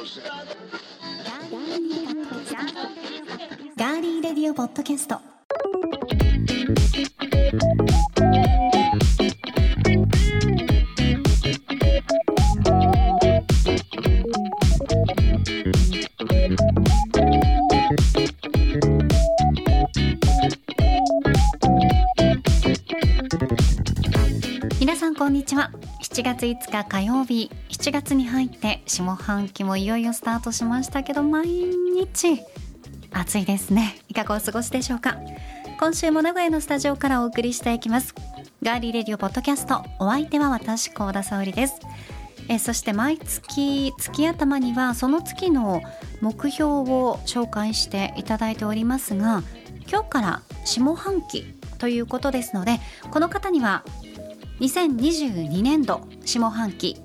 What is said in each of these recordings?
ガーリーレディオポッドキャスト。皆さんこんにちは。7月5日火曜日。7月に入って下半期もいよいよスタートしましたけど毎日暑いですね。いかがお過ごしでしょうか？今週も名古屋のスタジオからお送りしていきます。ガーリーレディオポッドキャストお相手は私高田沙織です。えそして毎月月頭にはその月の目標を紹介していただいておりますが今日から下半期ということですのでこの方には2022年度下半期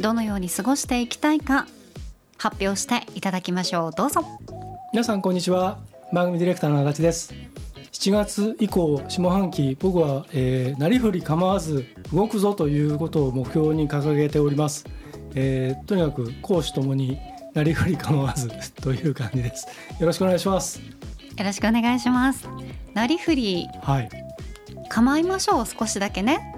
どのように過ごしていきたいか発表していただきましょう。どうぞ。皆さんこんにちは。番組ディレクターの足立です。7月以降下半期僕は、えー、なりふり構わず動くぞということを目標に掲げております、えー、とにかく講師ともになりふり構わずという感じです。よろしくお願いします。よろしくお願いします。なりふりはい。構いましょう少しだけね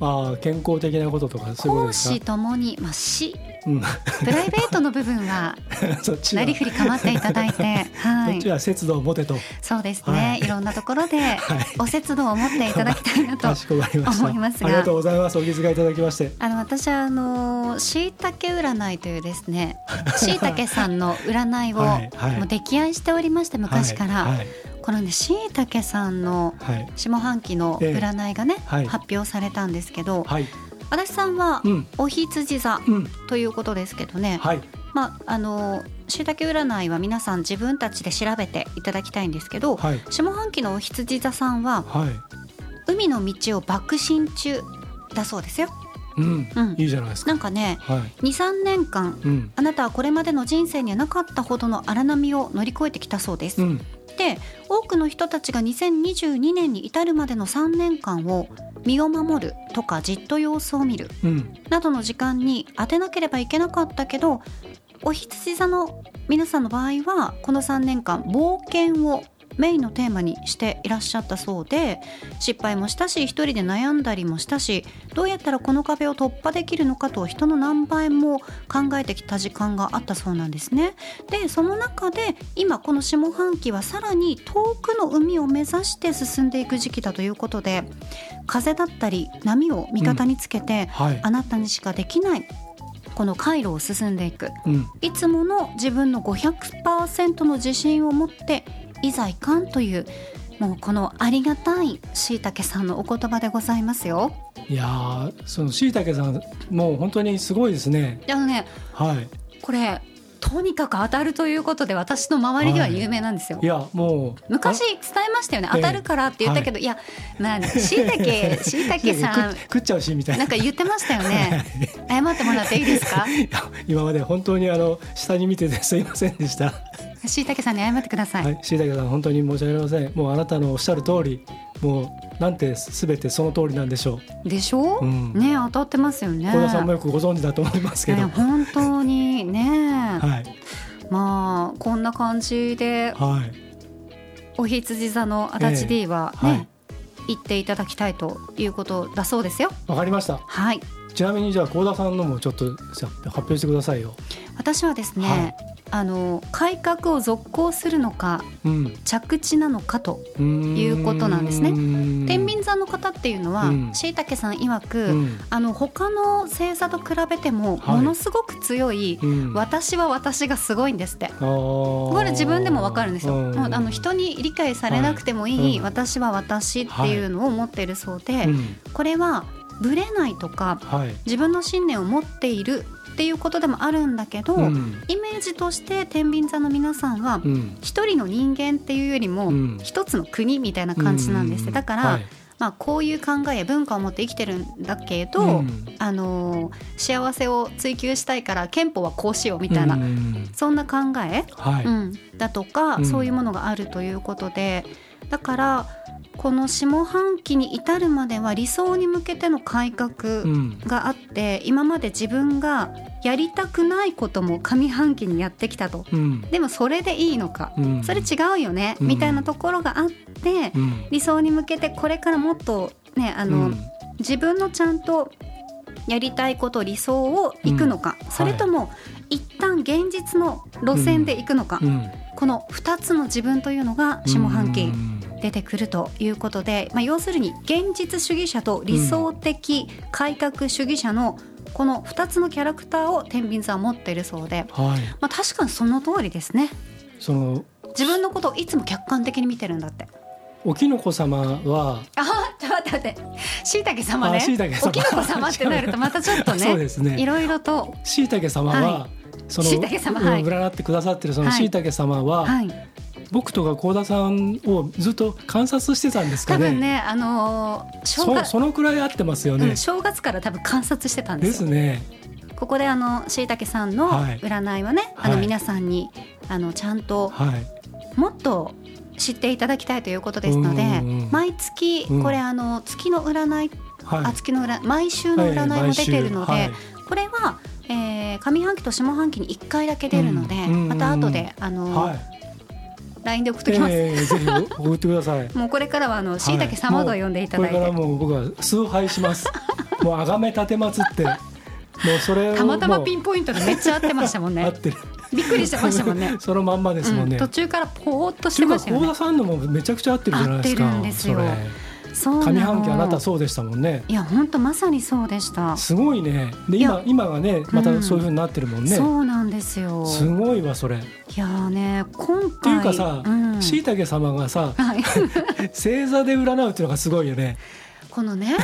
ああ健康的なこととかそういうこと講ですか？師ともにまあしうん、プライベートの部分は なりふり構っていただいてはい。そっちは節度を持てと。そうですね、はい。い、ろんなところではい。お節度を持っていただきたいなと思いますが。ありがとうございます。お気遣いいただきまして。あの私はあのしいたけ占いというですねしい。たけさんの占いをはい。はい。もう溺愛しておりまして昔から、はい。はいこのねしいたけさんのはい。下半期の占いがね、はい。発表されたんですけど、はい。足立さんはうん。お羊座うん。ということですけどね、はい。まああのしいたけ占いは皆さん自分たちで調べていただきたいんですけど、はい。下半期のお羊座さんははい。海の道を爆心中だそうですよ。うん、うん。いいじゃないですか。なんかねはい。23年間うん。あなたはこれまでの人生にはなかったほどの荒波を乗り越えてきたそうです。うんで多くの人たちが2022年に至るまでの3年間を身を守るとかじっと様子を見るうん。などの時間に当てなければいけなかったけどお羊座の皆さんの場合はこの3年間冒険をメインのテーマにしていらっしゃったそうで失敗もしたし一人で悩んだりもしたしどうやったらこの壁を突破できるのかと人の何倍も考えてきた時間があったそうなんですね。でその中で今この下半期はさらに遠くの海を目指して進んでいく時期だということで風だったり波を味方につけて、はい。あなたにしかできないこの回路を進んでいく。うん。いつもの自分の500%の自信を持っていざいかんというもうこのありがたいしいたけさんのお言葉でございますよ。いやーそのしいたけさんもう本当にすごいですね。あのねはい。これとにかく当たるということで私の周りでは有名なんですよ。いやもう昔伝えましたよね。ええ。当たるからって言ったけど、い、やまあしいたけしいたけさん食食っちゃうしみたいな。なんか言ってましたよね。謝ってもらっていいですか？今まで本当にあの下に見ててすいませんでしたしいたけさんに謝ってください、はいしいたけさん本当に申し訳ありません。もうあなたのおっしゃる通りもうなんてすべてその通りなんでしょでしょ、うん。ね当たってますよね。う小田さんもよくご存知だと思いますけど。ね本当にね、はい。まあこんな感じではい。お羊座の足立 D はね、ええ。はい。言っていただきたいということだそうですよ。わかりました。はいちなみにじゃあ幸田さんのもちょっと発表してくださいよ。私はですね、はい。あの改革を続行するのかうん。着地なのかということなんですね。うん天秤座の方っていうのはうん。しいたけさん曰く、うん。あの他の星座と比べてもはい。ものすごく強い、うん。私は私がすごいんですって。ここれ自分でもわかるんですよ。うん。もうあの人に理解されなくてもいい、はい。うん私は私っていうのを持っているそうで、うん。これはブレないとかはい。自分の信念を持っているっていうことでもあるんだけど、うん。イメージとして天秤座の皆さんはうん。一人の人間っていうよりもうん。一つの国みたいな感じなんです、うんだから、はい。まあ、こういう考えや文化を持って生きてるんだけど、うん。あのー幸せを追求したいから憲法はこうしようみたいな、うん。そんな考え、はい、うん、だとか、うん。そういうものがあるということでだからこの下半期に至るまでは理想に向けての改革うん。があって、今まで自分がやりたくないことも上半期にやってきたと。うん。でもそれでいいのか、うん。それ違うよね、うん。みたいなところがあって、うん。理想に向けてこれからもっとねあの、うん。自分のちゃんとやりたいこと理想を行くのか、それとも、一旦現実の路線で行くのか、うん。この2つの自分というのが下半期。うん出てくるということで、まあ、要するに現実主義者と理想的改革主義者のこの2つのキャラクターを天秤座は持っているそうで、はい。まあ、確かにその通りですね。その自分のことをいつも客観的に見てるんだって。おきのこ様はあちょっと待って。待ってしいたけ様。ねおきのこ様ってなるとまたちょっと そうねですね。いろいろと。しいたけ様は、はその椎茸様はい。占ってくださってるそのはい。しいたけ様は、はい僕とか幸田さんをずっと観察してたんですかね。多分ねあのー正そ月そのくらい合ってますよね、うん正月から多分観察してたんですすね。ここであのしいたけさんのはい。占いはね、あのはい皆さんにあのちゃんとはい。もっと知っていただきたいということですのでうんうんうん毎月うん。これあの月の占い、はい。あ月の占い毎週の占いも出てるので、これは、えー上半期と下半期に1回だけ出るので、うんうんうん。また後であの、はい LINE で送っておきます、えーぜひ送ってください。もうこれからはあのしいたけ様と呼んでいただいて、これからもう僕は崇拝します。もう崇め立てまつって。もうそれをたまたまピンポイントでめっちゃ合ってましたもんね。合ってる。びっくりしてましたもんね。そのまんまですもんね、うん、途中からポーっとしてましたよね。幸田さんのもめちゃくちゃ合ってるじゃないですか。合ってるんですよ上半期あなたそうでしたもんね。いや本当まさにそうでした、すごいね。で今今がねまたそういう風になってるもんね、そうなんですよ。すごいわそれ。っいやーね今回ていうかさうん。しいたけ様がさはい、星座で占うっていうのがすごいよね。このね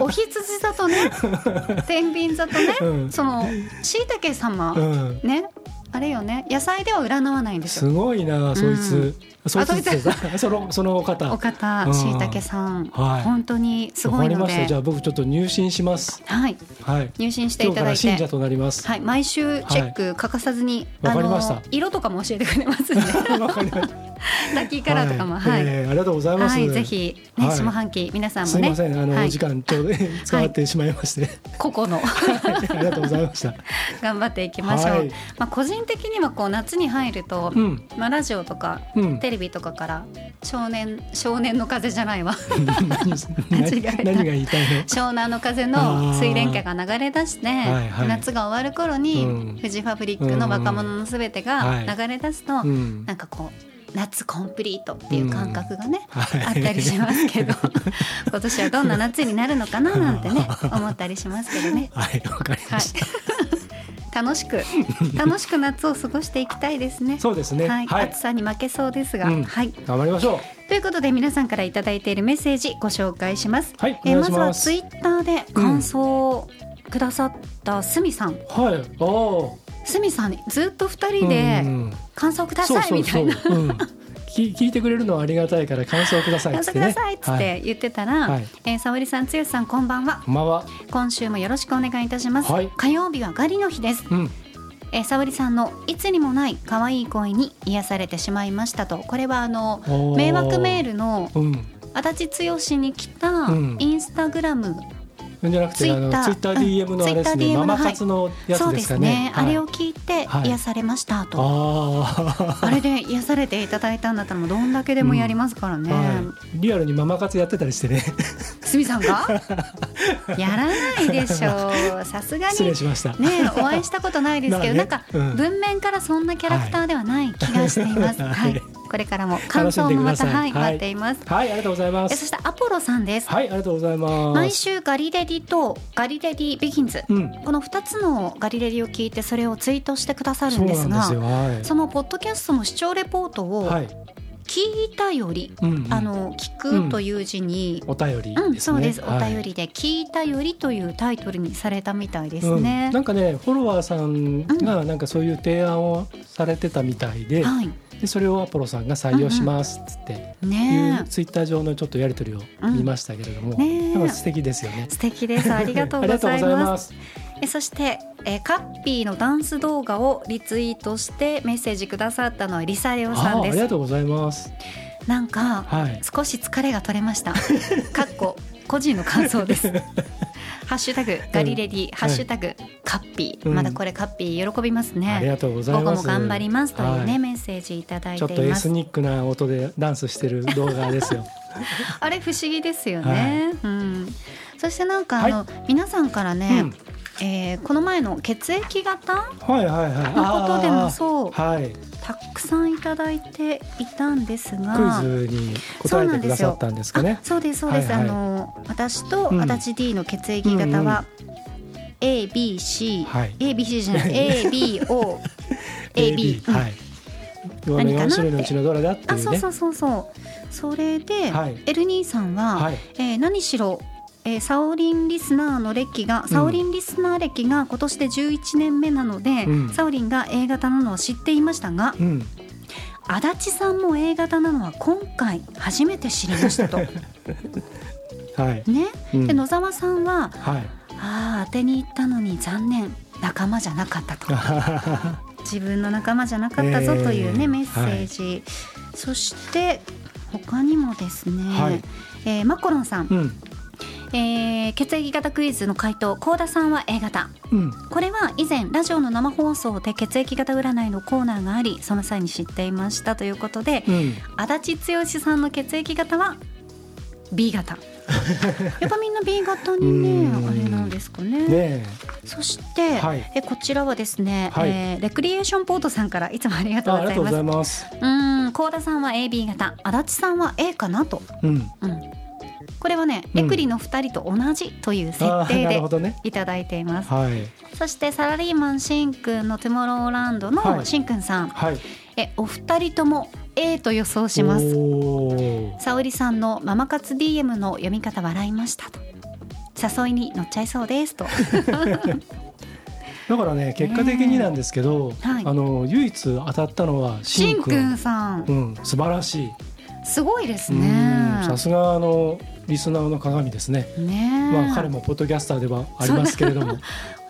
お羊座とね 天秤座とね、うん。そのしいたけ様、うん。ねあれよね野菜では占わないんですすよごいなそいつ、そそい そのその方。お方うん。しいたけさん、はい。本当にすわごいのかりました。じゃであ僕ちょっと入信します。はい。はい。入信していただいて。信者となります。はい、毎週チェック欠かさずに、わかりました。の色とかも教えてくれますんで わかりました。ラッキーカラーとかも。はい、えーありがとうございます、はい、ぜひね、はい。下半期皆さんもね。すいません。あの、はい。お時間ちょうど使ってしまいまして、個々の。ありがとうございました。頑張っていきましょう、はい。まあ個人的にはこう夏に入ると、うん。まあラジオとかうん。テレビとかから少年少年の風じゃないわ。湘南の？風の水蓮花が流れ出して、はいはい。夏が終わる頃に、うん。フジファブリックの若者のすべてが流れ出すと、うん。なんかこう夏コンプリートっていう感覚がね、はい。あったりしますけど 今年はどんな夏になるのかななんてね思ったりしますけどね。はいわかりはいました、、楽しく 楽しく夏を過ごしていきたいですね。そうですね。はい、はい。暑さに負けそうですが、うん。はい。頑張りましょということで皆さんからいただいているメッセージご紹介します。はいえーまずはツイッターで感想をくださったすみさん、うはい。おすみさんにずっと二人で感想くださいみたいな。うん、聞聞いてくれるのはありがたいから感想くださいっ感想くつってね。ださいっつっはい。て言ってたら、はい。えー沙織さん、剛さん、こんばんは。こんばんは。今週もよろしくお願いいたします。はい。火曜日はガリの日です。うん。えー、沙織さんのいつにもない可愛い声に癒されてしまいましたと。これはあの迷惑メールのうん。足立剛に来たうん。インスタグラム、じゃなくてあのツイッター DM のあれですね、うんママ活のやそうつでですすね、かねあれを聞いてはい。癒されましたと、あ あれで癒されていただいたんだったらもうどんだけでもやりますからね、あ、はい、リアルにママ活やってたりしてね。すみさんが？やらないでしょう。さすが失に礼しました、ねお会いしたことないですけど、まあね。なんか、うん。文面からそんなキャラクターではない気がしています。は、はいいこれからも感想もまた、はい、待っています。はいありがとうございます。えそしてアポロさんです。はいありがとうございます。毎週ガリレディとガリレディビギンズ、うん。この2つのガリレディを聞いてそれをツイートしてくださるそうんですがなんですよ。はい。そのポッドキャストの視聴レポートをはい。聞いたより、うんうん。あの聞くという字に、お便りうんですね、そうです、はい。お便りで「聞いたより」というタイトルにされたみたいですうん。ね。なんかねフォロワーさんがなんかそういう提案をされてたみたいで,、はいでそれをアポロさんが採用しますっつって、いねうツイッター上のちょっとやり取りを見ましたけれども、ねなんか素敵ですよねえ。素敵ですありがとうございま ますす。えそして、えーカッピーのダンス動画をリツイートしてメッセージくださったのはリサレオさんああですりがとうございます。なんか、はい。少し疲れが取れました。かっこ個人の感想です。ハッシュタグガリレディ、ハッシュタグカッピー、うんまだこれカッピー喜びますね。ありがとうござい午後ます。も頑張りますというね、はメッセージいただいちょってとエいます。スニックな音でダンスしてる動画ですよ。あれ不思議ですよね。うん。そしてなんかあの、は皆さんからうね、ん。えーこの前の血液型はいはいはい。のことでもそうはい。たくさんいただいていたんですが。クイズに答えてくださったんですかねあ。そうですそうです、はいはいあの私とうん足立 D の血液型は、A B C、はい A B C じゃない A B O A B、うんはい。この何かな四種類のうちのどれだっていうね。あそうそうそうそうそれで、はいエル兄さんは、はい。えー何しろ、えーサオリンリスナーの歴が、ん。サオリンリスナー歴が今年で11年目なので、うん。サオリンが A 型なのは知っていましたがうん。足立さんも A 型なのは今回初めて知りましたと。はい。ね、うん。で野沢さんははい。ああ当てに行ったのに残念。仲間じゃなかったと。自分の仲間じゃなかったぞというね、えー。メッセージ、そして他にもですね、はい。えーマコロンさん、うん。えー血液型クイズの回答高田さんは A 型うん。これは以前ラジオの生放送で血液型占いのコーナーがありその際に知っていましたということで、うん。足立剛さんの血液型は B 型 やっぱみんな B 型にねうんあれなんですかねねそして、はいえこちらはですね、はいえーレクリエーションポートさんからいつもありがえ。とうございまございます。すうーん高田さんは AB 型足立さんは A かなと、うん。うん、これはね、うん。レクリの2人と同じという設定で。いただいています。はい。そしてサラリーマンしんくんのトゥモローランドはい。のしんくんさん、はい。えお二人とも A と予想します。沙織さんのママ活 DM の読み方笑いましたと。誘いに乗っちゃいそうですと。だからね結果的になんですけど、はい。あの唯一当たったのはしんくんさん。うん、素晴らしい。すごいですうんねさすがあのリスナーの鏡ですね。ねえ。まあ彼もポッドキャスターではありますけれども、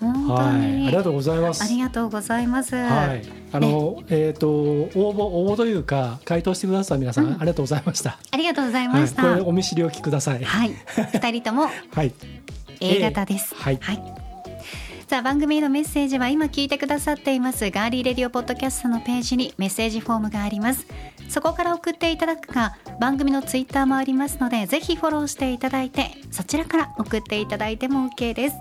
はい、に、ありがとうございます。ありがとうございます、はい、あの、えっ、と応募応募というか回答してくださった皆さん、うん。ありがとうございました。ありがとうございはい、ました、これお見知りおきください。はい。二人とも はい、A 型です、はい。さあ番組へのメッセージは今聞いてくださっています。ガーリーレディオポッドキャストのページにメッセージフォームがありますそこから送っていただくか番組のツイッターもありますのでぜひフォローしていただいてそちらから送っていただいても OK です。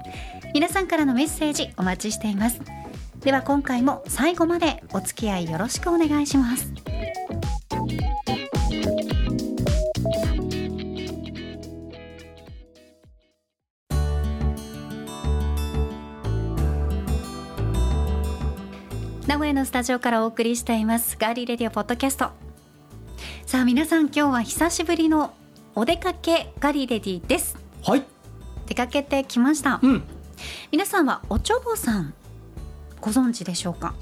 皆さんからのメッセージお待ちしています。では今回も最後までお付き合いよろしくお願いします。名古屋のスタジオからお送りしています。ガーリーレディオポッドキャスト。さあ皆さん今日は久しぶりのお出かけガリレディです。はい、出かけてきました。うん、皆さんはおちょぼさんご存知でしょうか？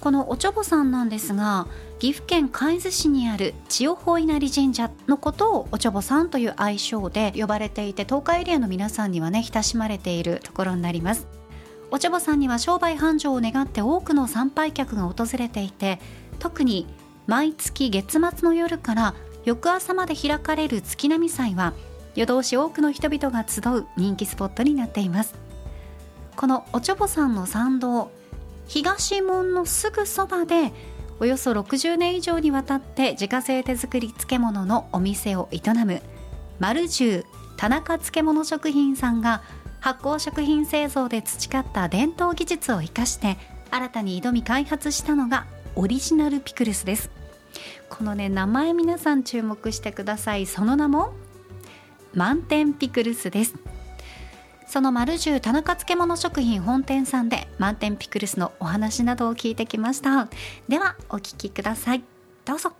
このおちょぼさんなんですが岐阜県海津市にある千代法稲荷神社のことをおちょぼさんという愛称で呼ばれていて東海エリアの皆さんにはね親しまれているところになります。おちょぼさんには商売繁盛を願って多くの参拝客が訪れていて特に毎月月末の夜から翌朝まで開かれる月並祭は夜通し多くの人々が集う人気スポットになっています。このおちょぼさんの参道東門のすぐそばでおよそ60年以上にわたって自家製手作り漬物のお店を営む丸十田中漬物食品さんが発酵食品製造で培った伝統技術を生かして新たに挑み開発したのがオリジナルピクルスです。このね名前皆さん注目してください。その名も満点ピクルスです。その丸十田中漬物食品本店さんで満点ピクルスのお話などを聞いてきました。ではお聞きください。どうぞ。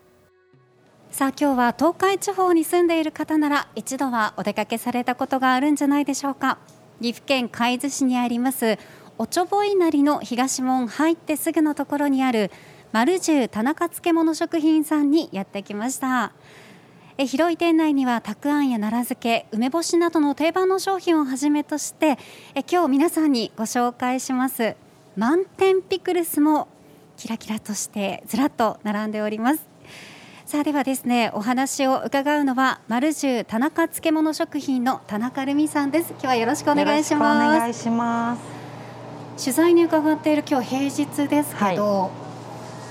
さあ今日は東海地方に住んでいる方なら一度はお出かけされたことがあるんじゃないでしょうか。岐阜県海津市にありますおちょぼ稲荷の東門入ってすぐのところにある丸十田中漬物食品さんにやってきました。え広い店内にはたくあんや奈良漬け梅干しなどの定番の商品をはじめとしてえ今日皆さんにご紹介します。満点ピクルスもキラキラとしてずらっと並んでおります。さあではですねお話を伺うのはマルジュ田中漬物食品の田中留美さんです。今日はよろしくお願いします。お願いします。取材に伺っている今日平日ですけど、はい、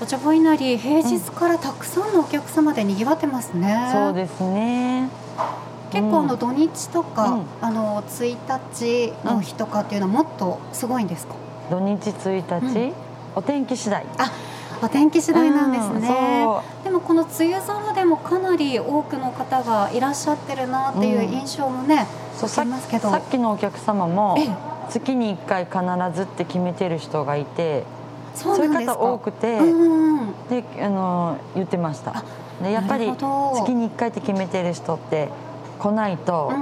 お茶ぼ稲荷平日からたくさんのお客様で賑わってますね、うん、そうですね。結構あの土日とか、うん、あの1日の日とかっていうのはもっとすごいんですか、土日1日、お天気次第。あお天気次第なんですね、うん、でもこの梅雨空でもかなり多くの方がいらっしゃってるなっていう印象もね、うん、そうますけど。さっきのお客様も月に1回必ずって決めてる人がいてそういう方多くて、うん、であの言ってました。でやっぱり月に1回って決めてる人って来ないと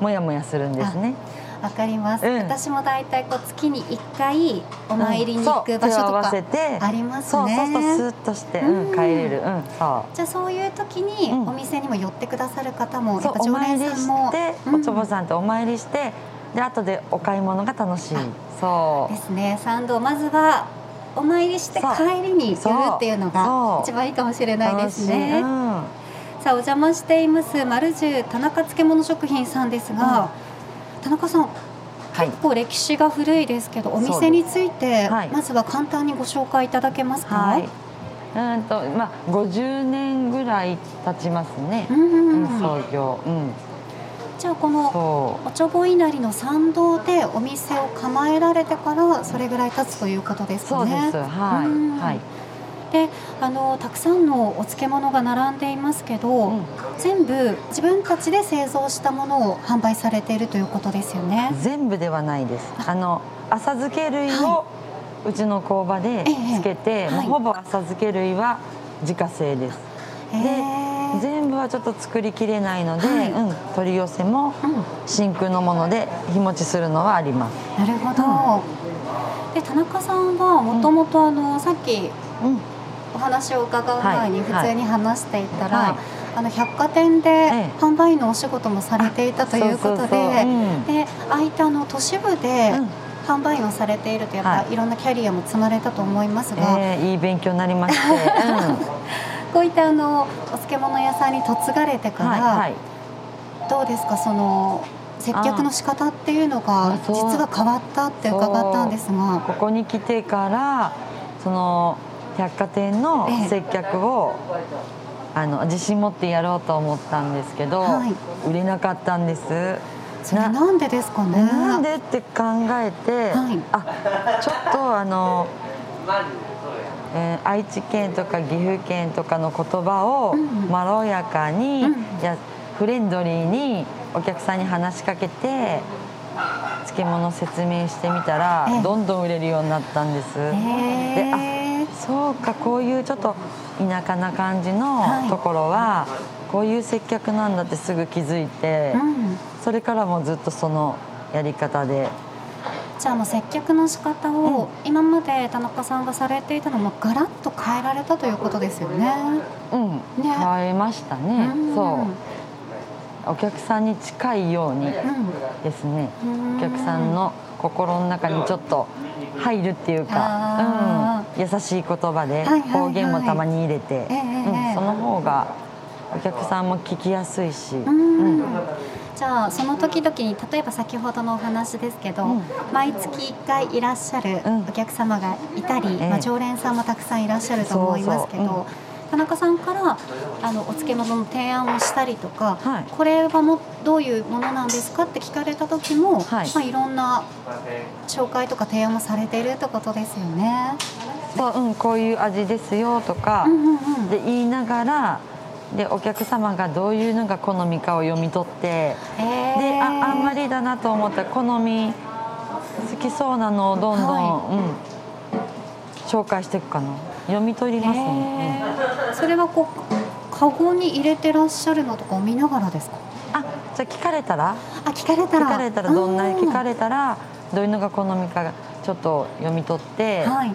もやもやするんですね。わかります、うん、私も大体こう月に1回お参りに行く場所とかありますね、そうそうスッとして、うん、帰れる、うん、そう。じゃあそういう時にお店にも寄ってくださる方も、やっぱ常連さんも。おちょぼさんとお参りしてで後でお買い物が楽しい。そう。ですね。参道まずはお参りして帰りに寄るっていうのが一番いいかもしれないですね、さあお邪魔しています丸十田中漬物食品さんですが、田中さん結構歴史が古いですけど、お店について、まずは簡単にご紹介いただけますか？はい、うんとまあ50年ぐらい経ちますね。うん。うん、創業。うん。じゃあこのおちょぼ稲荷の参道でお店を構えられてからそれぐらい経つということですかね。そうです。はい。はい。であのたくさんのお漬物が並んでいますけど、うん、全部自分たちで製造したものを販売されているということですよね。全部ではないです。あ。の浅漬け類を、うちの工場でつけて、ええ、もうほぼ浅漬け類は自家製です、で全部はちょっと作りきれないので、はい、うん、取り寄せも真空のもので日持ちするのはあります。なるほど、うん、で田中さんはもともとあの、さっき、うん。お話を伺う前に普通に話していたら、はい。はい、あの百貨店で販売員のお仕事もされていたということで、でああいったあの都市部で、販売員をされているとやっぱ、い、ろんなキャリアも積まれたと思いますが、えー、いい勉強になりまして、うん、こういったあのお漬物屋さんに嫁がれてから、はいはい、どうですかその接客の仕方っていうのが実は変わったって伺ったんですが。ここに来てからその百貨店の接客を、あの自信持ってやろうと思ったんですけど、はい、売れなかったんです。それなんでですかね？なんでって考えて、はい、あちょっとあの、えー、愛知県とか岐阜県とかの言葉をまろやかに、うん、やフレンドリーにお客さんに話しかけて漬物説明してみたら、どんどん売れるようになったんです。であそうかこういうちょっと田舎な感じのところは、こういう接客なんだってすぐ気づいて、うん、それからもずっとそのやり方で。じゃあもう接客の仕方を今まで田中さんがされていたのもガラッと変えられたということですよね。うん、ね。変えましたね。うん、そう。お客さんに近いようにですね、うん、お客さんの心の中にちょっと入るっていうか、うん、優しい言葉で方言もたまに入れて、うん、その方がお客さんも聞きやすいし。うんじゃあその時々に例えば先ほどのお話ですけど、うん、毎月1回いらっしゃるお客様がいたり、うん、まあ、常連さんもたくさんいらっしゃると思いますけど。そうそう田中さんからあのお漬物の提案をしたりとか、はい、これはもどういうものなんですかって聞かれた時も、はい、まあ、いろんな紹介とか提案もされているってことですよね。そううん、こういう味ですよとか、うんうんうん、で言いながらでお客様がどういうのが好みかを読み取ってでああんまりだなと思った。ら好み好きそうなのをどんどん、はい、うん、紹介していくかな。読み取りますね、うん、それはこうカゴに入れてらっしゃるのとかを見ながらですか？あじゃあ聞かれたら？あ聞かれたら。聞かれたらどんな聞かれたらどういうのが好みかちょっと読み取って、はい、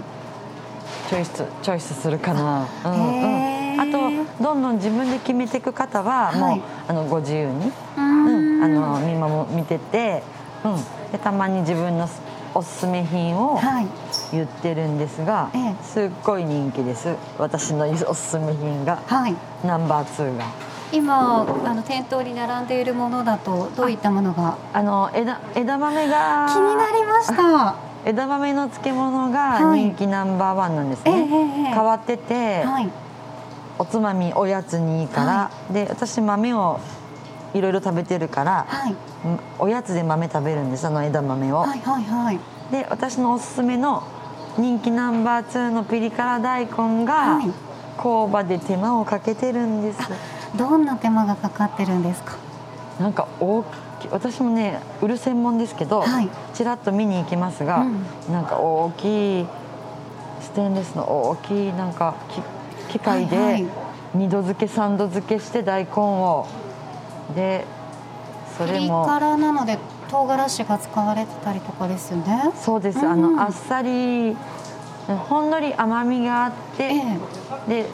チョイスチョイスするかな、うんうん、あとどんどん自分で決めていく方はもう、はい、あのご自由に、うん、あの見守見てて、うん、でたまに自分のおすすめ品を、はい。言ってるんですが、ええ、すっごい人気です。私のおすすめ品が、はい、ナンバー2が。今あの店頭に並んでいるものだとどういったものが？あの枝枝豆が気になりました。枝豆の漬物が人気ナンバーワンなんですね、はい、変わってて、はい、おつまみおやつにいいから、はい、で私豆をいろいろ食べてるから、はい、おやつで豆食べるんですあの枝豆を。はいはいはい、で私のおすすめの人気ナンバー2のピリ辛大根が、はい、工場で手間をかけてるんです。どんな手間がかかってるんですか？なんか大き私もね売る専門ですけど、はい、ちらっと見に行きますが、うん、なんか大きいステンレスの大きいなんか機械で二度漬け三度漬けして大根を。でそれもピリ辛なので唐辛子が使われてたりとかですよね。そうです、うん、あのあっさりほんのり甘みがあって、ええ、で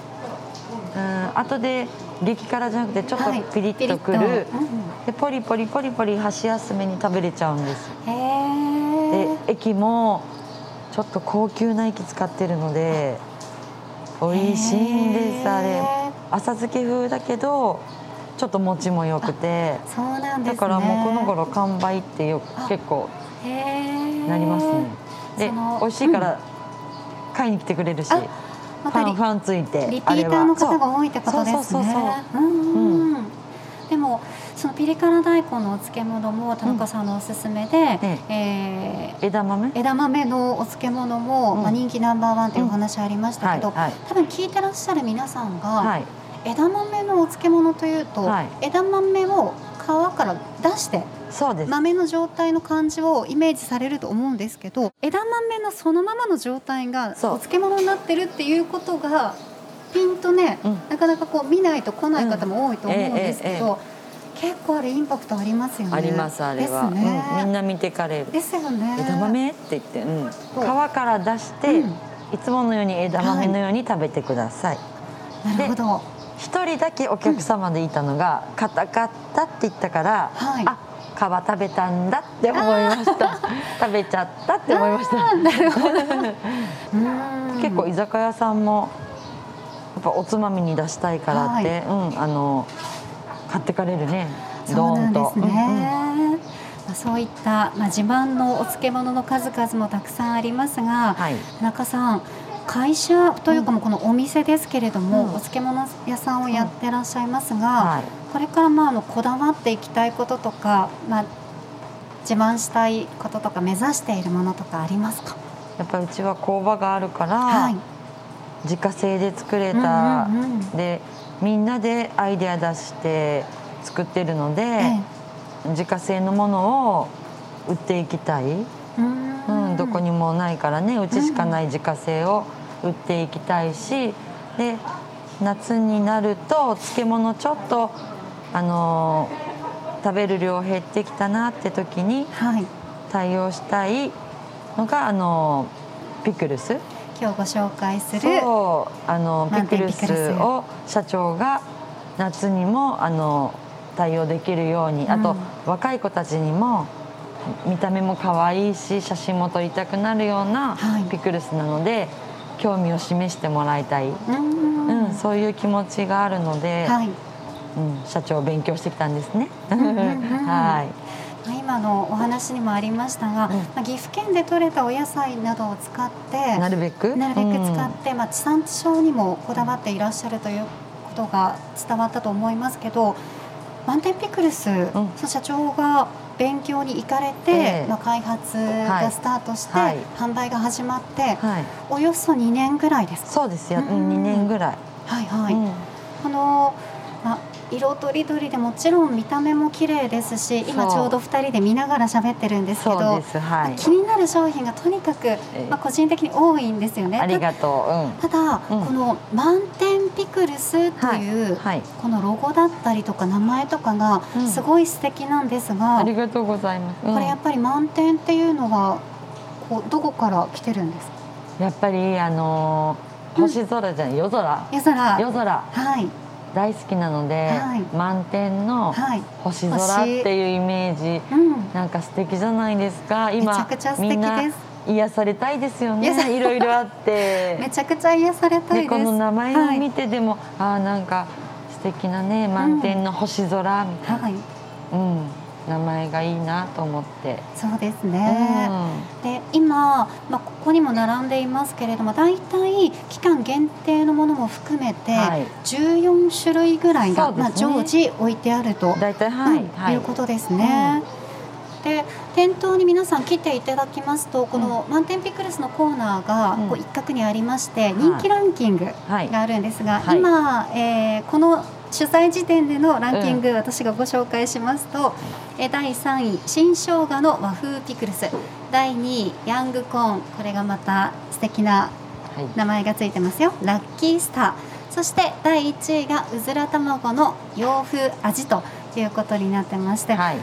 うん後で激辛じゃなくてちょっとピリッとくる、はいうん、でポリポリポリポリ箸休めに食べれちゃうんですで液もちょっと高級な液使ってるので美味しいんですあれ。浅漬け風だけどちょっと持ちもよくて。そうなんです、ね、だからもうこの頃完売ってよ結構なりますね。で美味しいから買いに来てくれるし、ファンファンついてリピーターの方が多いってことですね。そうそうそうそう、うん。うん、でもそのピリ辛大根のお漬物も田中さんのおすすめで、うん、えー、枝豆？枝豆のお漬物も、うん、まあ、人気ナンバーワンというお話ありましたけど、はいはい、多分聞いてらっしゃる皆さんが、はい、枝豆のお漬物というと、はい、枝豆を皮から出してそうです。豆の状態の感じをイメージされると思うんですけど枝豆のそのままの状態がお漬物になってるっていうことがピンとね、うん、なかなかこう見ないと来ない方も多いと思うんですけど。うんえええ結構あれインパクトありますよね。ありますあれは、ね。うん、みんな見てかれる。ですよね。枝豆？って言って、うん、皮から出して、うん、いつものように枝豆のように食べてください。はい、なるほど。一人だけお客様でいたのが「硬、かった」って言ったから「はい、あ皮食べたんだ」って思いました。食べちゃったって思いました。なるほど。結構居酒屋さんもやっぱおつまみに出したいからって、はい、うんあの買ってかれるね。ドーンと。そう、ねまあ、そういった、まあ、自慢のお漬物の数々もたくさんありますが、はい、田中さん会社というかもこのお店ですけれども、うん、お漬物屋さんをやってらっしゃいますが、はい、これからまああのこだわっていきたいこととか、まあ、自慢したいこととか目指しているものとかありますか？やっぱうちは工場があるから、はい、自家製で作れた、うんうんうん、でみんなでアイデア出して作ってるので、ええ、自家製のものを売っていきたい、うん、うん、どこにもないからねうちしかない自家製を売っていきたいしで夏になると漬物ちょっとあの食べる量減ってきたなって時に対応したいのが、あのピクルス。今日ご紹介するあのピクルスを社長が夏にもあの対応できるように、あと、若い子たちにも見た目も可愛いし写真も撮りたくなるようなピクルスなので、はい、興味を示してもらいたい、うん、そういう気持ちがあるので、はい、うん、社長勉強してきたんですね。はい今のお話にもありましたが、まあ、岐阜県で採れたお野菜などを使ってなるべく？なるべく使って、まあ、地産地消にもこだわっていらっしゃるということが伝わったと思いますけど満点ピクルス、うん、社長が勉強に行かれて、えー、まあ、開発がスタートして、はい、販売が始まって、はい、およそ2年ぐらいですか？そうですよ、うん、2年ぐらい。はいはい、うん、あのまあ色とりどりでもちろん見た目も綺麗ですし今ちょうど2人で見ながら喋ってるんですけど、はい、気になる商品がとにかく、まあ、個人的に多いんですよね。ありがとう、うん、ただ、うん、この「満点ピクルス」という、はい。はい、このロゴだったりとか名前とかがすごい素敵なんですが、ありがとうございます、これやっぱり満点っていうのはこうどこから来てるんですか？やっぱりあのー、星空じゃない、夜空。夜空。夜空。はい大好きなので、はい、満天の星空っていうイメージ、はいうん、なんか素敵じゃないですか。今みんな癒されたいですよね。い。ろいろあって。めちゃくちゃ癒されたいです。この名前を見てでも、はい、あなんか素敵なね満天の星空みたいな、うん、はい。うん名前がいいなと思って。そうですね、うん、で今、まあ、ここにも並んでいますけれども大体期間限定のものも含めて14種類ぐらいが、ね、まあ、常時置いてあると。大体、はい、はい、いうことですね。うん、で店頭に皆さん来ていただきますとこの満点ピクルスのコーナーがこう一角にありまして人気ランキングがあるんですが、今、えー、この取材時点でのランキング、うん、私がご紹介しますと、え第3位新生姜の和風ピクルス。第2位ヤングコーン。これがまた素敵な名前がついてますよ、はい、ラッキースター。そして第1位がうずら卵の洋風味ということになってまして、はい、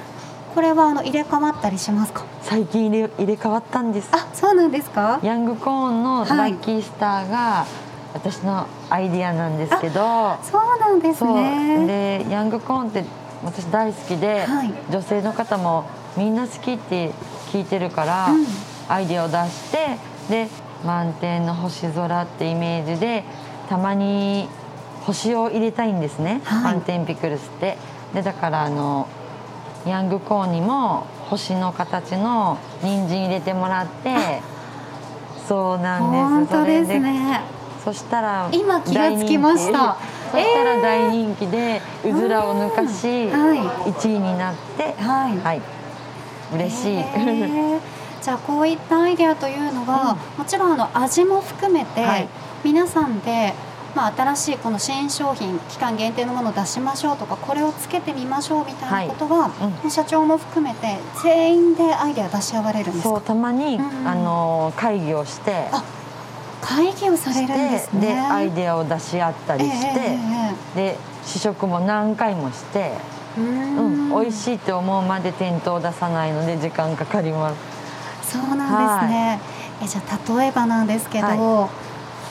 これはあの入れ替わったりしますか？最近入れ入れ替わったんです。あそうなんですか？ヤングコーンのラッキースターが、はい私のアイディアなんですけど。そうなんですね。でヤングコーンって私大好きで、はい、女性の方もみんな好きって聞いてるから、うん、アイディアを出してで満天の星空ってイメージでたまに星を入れたいんですね、はい、満天ピクルスって。でだからあのヤングコーンにも星の形の人参入れてもらってそうなんです。本当ですねそしたら今気がつきました。そしたら大人気でうずらを抜かし、1位になってはい、はい、嬉しい、じゃあこういったアイデアというのは、うん、もちろんあの味も含めて、はい、皆さんでまあ、新しいこの新商品期間限定のものを出しましょうとかこれをつけてみましょうみたいなことは、はいうん、社長も含めて全員でアイデア出し合われるんですか？そうたまに、うん、あの会議をして会議をされるんですね。でアイデアを出し合ったりして、えー、で試食も何回もしてうん。美味しいって思うまで店頭を出さないので時間かかります。そうなんですね、はい、えじゃあ例えばなんですけど、はい、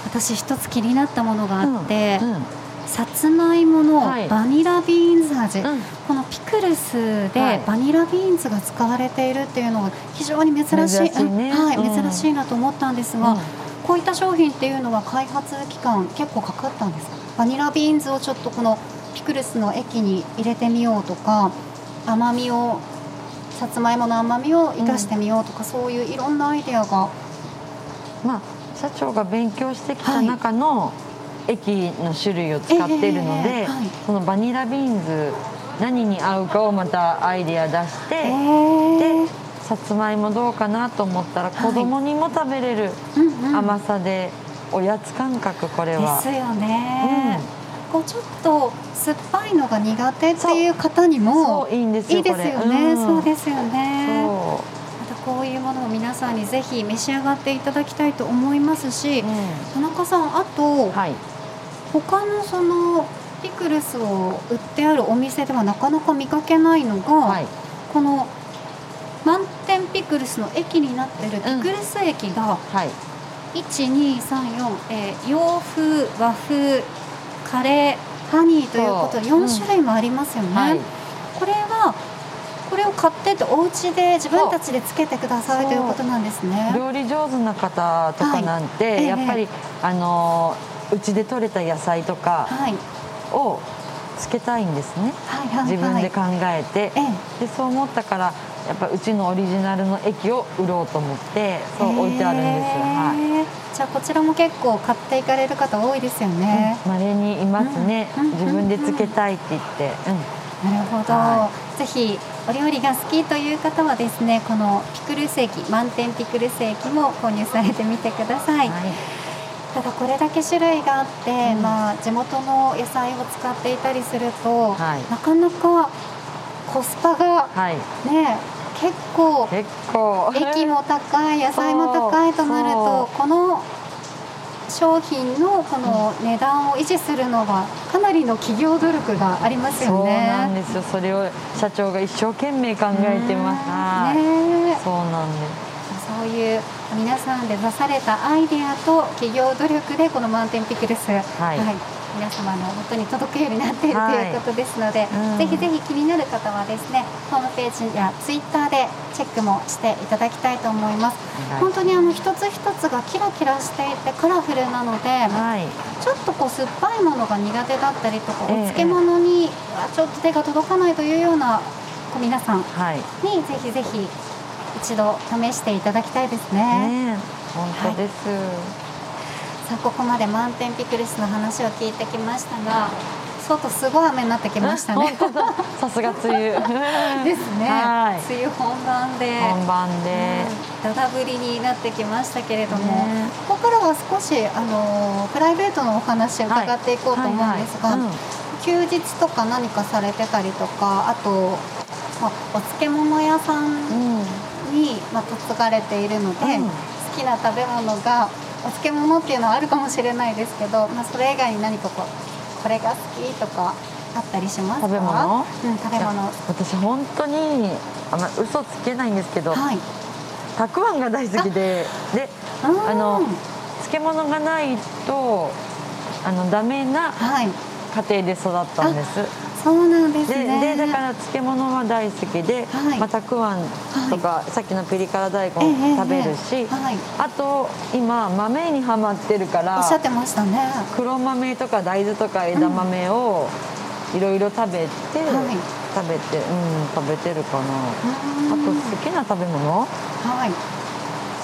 私一つ気になったものがあって、うんうん。さつまいものバニラビーンズ味、はいうん、このピクルスでバニラビーンズが使われているっていうのは非常に珍しい、珍しい、ね、はい、珍しいなと思ったんですが、うん、こういった商品っていうのは開発期間結構かかったんですか？バニラビーンズをちょっとこのピクルスの液に入れてみようとか甘みをさつまいもの甘みを生かしてみようとか、うん、そういういろんなアイデアが。まあ社長が勉強してきた中の、液の種類を使ってるので、えーはい、そのバニラビーンズ何に合うかをまたアイデア出して、えー、でさつまいもどうかなと思ったら子供にも食べれる甘さでおやつ感覚これは。ですよね。うん、こうちょっと酸っぱいのが苦手っていう方にもいいんですよね、うん、そうですよね。またこういうものを皆さんにぜひ召し上がっていただきたいと思いますし、うん、田中さんあと、はい、他のそのピクルスを売ってあるお店ではなかなか見かけないのが、はい、この満点ピクルスの駅になってるピクルス駅が、1234、えー、洋風和風カレーハニーということで4種類もありますよね、うん。はい、これはこれを買ってってお家で自分たちでつけてくださいということなんですね。料理上手な方とかなんて、はい、やっぱり、えー、あのうちで採れた野菜とかをつけたいんですね、はいはいはい、自分で考えて、えー、でそう思ったからやっぱうちのオリジナルの液を売ろうと思ってそう置いてあるんです、はい、じゃあこちらも結構買っていかれる方多いですよね。まれ、うん、にいますね、うん、自分でつけたいって言って、うん、なるほど、はい、ぜひお料理が好きという方はですねこのピクルス液満点ピクルス液も購入されてみてください、はい。ただこれだけ種類があって、うん、まあ、地元の野菜を使っていたりすると、はい、なかなかコスパがね、結構結構。駅も高い野菜も高いとなるとこの商品のこの値段を維持するのはかなりの企業努力がありますよね。そうなんですよ。それを社長が一生懸命考えてます。ね、そうなんです。そういう皆さんで出されたアイデアと企業努力でこのマウンテンピクルス、はい、はい、皆様の元に届くようになっている、はい、とい。うことですので、うん、ぜひぜひ気になる方はですねホームページやツイッターでチェックもしていただきたいと思います、はい、本当にあの一つ一つがキラキラしていてカラフルなので、はい、ちょっとこう酸っぱいものが苦手だったりとか、お漬物にちょっと手が届かないというような皆さんにぜひぜひ一度試していただきたいですね。ね本当です、さあここまで満点ピクルスの話を聞いてきましたが外すごい雨になってきましたね。さすが梅雨。ですね。梅雨本番で。本番で、うん、だだ降りになってきましたけれども、ね、ここからは少しあのプライベートのお話を伺っていこうと思うんですが、休日とか何かされてたりとか、あとまあお漬物屋さん。に、まあ嫁がれているので、うん、好きな食べ物がお漬物っていうのはあるかもしれないですけど、まあ、それ以外に何かこうこれが好きとかあったりしますか？食べ物、うん、食べ物。私本当にあんま嘘つけないんですけど、はい、たくあんが大好きでであの漬物がないとあのダメな家庭で育ったんです、はいそうなんですね。でだから漬物は大好きで、はい、まあ、たくあんとか、はい、さっきのピリ辛大根食べるし、えはい、あと今豆にはまってるからおっしゃってましたね。黒豆とか大豆とか枝豆をいろいろ食べて、食べてうん食べてるかな。あと好きな食べ物？はい。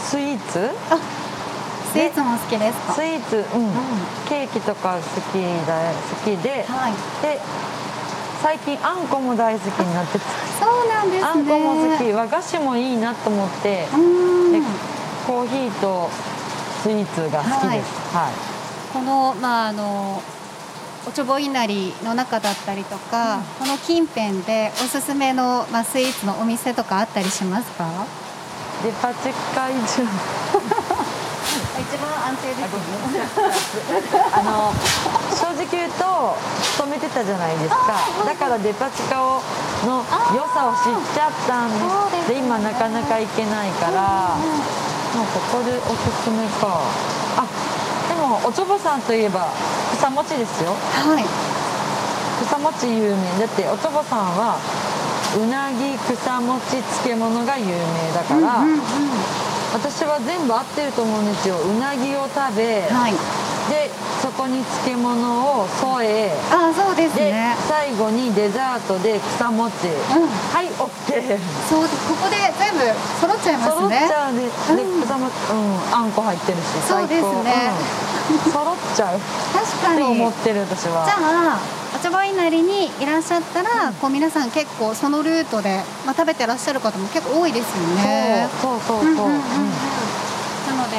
スイーツ？あスイーツも好きですか？スイーツ、うん、うん、ケーキとか好きだ好きで、はい、で最近あんこも大好きになってそうなんです、ね、あんこも好き。和菓子もいいなと思って。でコーヒーとスイーツが好きです、はい、はい、このまああのおちょぼ稲荷の中だったりとか、うん、この近辺でおすすめの、まあ、スイーツのお店とかあったりしますか？デパ地下以上一番安定ですね。あの正直言うと勤めてたじゃないですか。だからデパ地下をの良さを知っちゃったんですで今なかなか行けないから。もうここでおすすめか。あでもおちょぼさんといえば草餅ですよ。はい。草餅有名。だっておちょぼさんはうなぎ草餅漬物が有名だから、うんうんうん私は全部合ってると思うんですよ。うなぎを食べ、はい、でそこに漬物を添えあそうですね。最後にデザートで草餅、うん、はい OK そうですここで全部揃っちゃいますね。揃っちゃうで,、で草餅うん。あんこ入ってるしそうですね、うん、揃っちゃう。確かに。思ってる私は。じゃあお茶葉稲荷にいらっしゃったら、うん、こう皆さん結構そのルートで、まあ、食べてらっしゃる方も結構多いですよね。そうそうそうそう、なので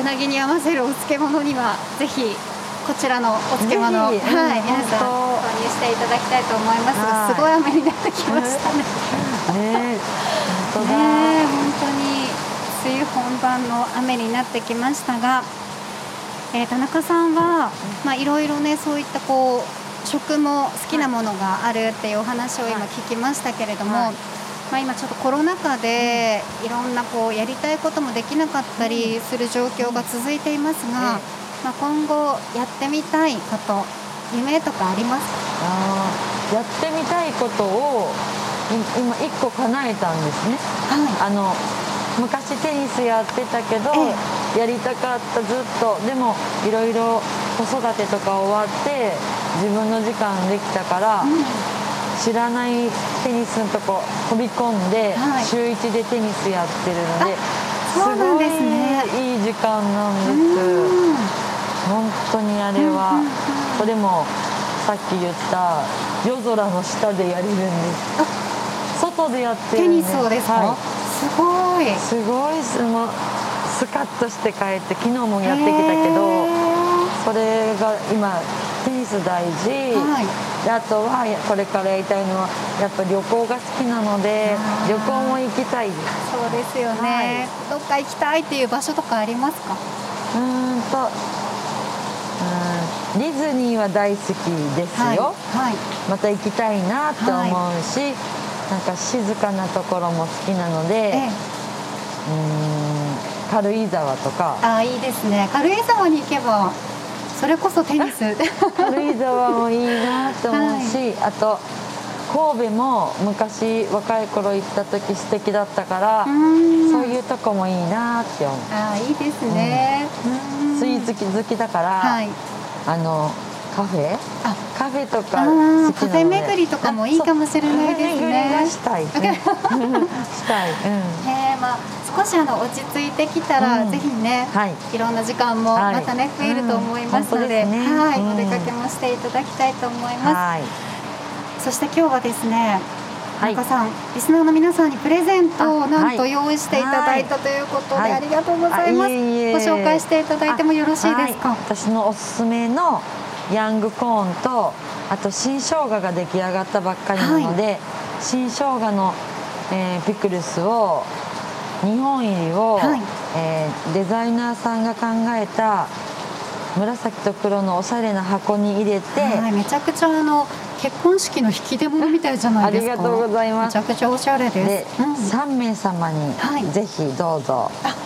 うなぎに合わせるお漬物にはぜひこちらのお漬物、はい、皆さん購入していただきたいと思いますが、すごい雨になってきましたね。ね本当だ。ね本当に梅雨本番の雨になってきましたが、えー、田中さんはまあいろいろねそういったこう食も好きなものがあるっていうお話を今聞きましたけれども、はい、まあ、今ちょっとコロナ禍でいろんなこうやりたいこともできなかったりする状況が続いていますが、まあ、今後やってみたいこと夢とかありますか？あやってみたいことを今1個叶えたんですね。はい、あの昔テニスやってたけど、やりたかったずっと。でもいろいろ子育てとか終わって自分の時間できたから、うん、知らないテニスのとこ飛び込んで、はい、週1でテニスやってるのですごいいい時間なんです。本当にあれは、これもさっき言った夜空の下でやれるんです。外でやってるんで。すテニスをですか、はい、すごいすごいスカッとして帰って昨日もやってきたけどそれが今テニス大事、はい、であとはこれからやりたいのはやっぱ旅行が好きなので旅行も行きたい。そうですよね、はい、どっか行きたいっていう場所とかありますか？うんとうんディズニーは大好きですよ、はい、また行きたい。なって思うし、なんか静かなところも好きなので、ええ、うん軽井沢とか。あいいですね。軽井沢に行けばそれこそテニス。軽井沢もいいなと思うし、はい、あと神戸も昔若い頃行った時素敵だったからそういうとこもいいなって思う。あいいですね、うん、スイーツ好きだから、はい、あのカフェ？あ。カフェとかカフェ巡りとかもいいかもしれないですね。したい。したい、うん、へまあ少しあの落ち着いてきたら、うん、ぜひね、はい、いろんな時間もまたね、はい、増えると思いますので、はい、お出かけもしていただきたいと思います、はい。そして今日はですねはい、さんリスナーの皆さんにプレゼントをなんと用意していただいたということで、ありがとうございます、ご紹介していただいてもよろしいですか、私のおすすめのヤングコーンとあと新生姜が出来上がったばっかりなので、新生姜の、えー、ピクルスを2本入りを、はい、えー、デザイナーさんが考えた紫と黒のおしゃれな箱に入れて、はい、めちゃくちゃあの結婚式の引き出物みたいじゃないですか。ありがとうございます。めちゃくちゃおしゃれです。で、うん、3名様にぜひどうぞ、あ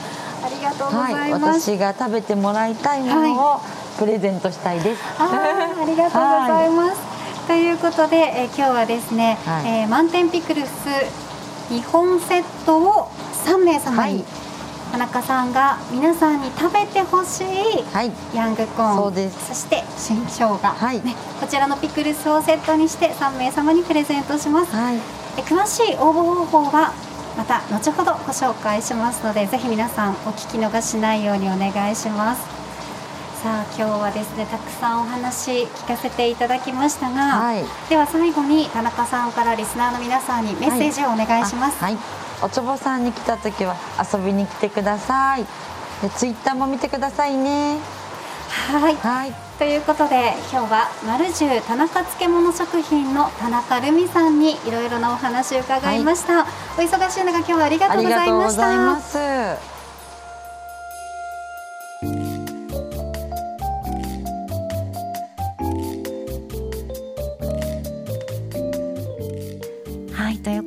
ありがとうございます、はい、私が食べてもらいたいものをプレゼントしたいです、はい、ありがとうございます、ということで、え今日はですね、はい、えー、満点ピクルス2本セットを3名様に、田中さんが皆さんに食べてほしいヤングコーン、はい、そして新生姜、はい、ね、こちらのピクルスをセットにして3名様にプレゼントします、はい、え詳しい応募方法はまた後ほどご紹介しますのでぜひ皆さんお聞き逃しないようにお願いします。さあ今日はですねたくさんお話聞かせていただきましたが、はい、では最後に田中さんからリスナーの皆さんにメッセージをお願いします、はいおちょぼさんに来た時は遊びに来てください。でツイッターも見てくださいね。はい、はい、ということで今日は丸十田中漬物食品の田中留美さんにいろいろなお話を伺いました、はい、お忙しい中今日はありがとうございました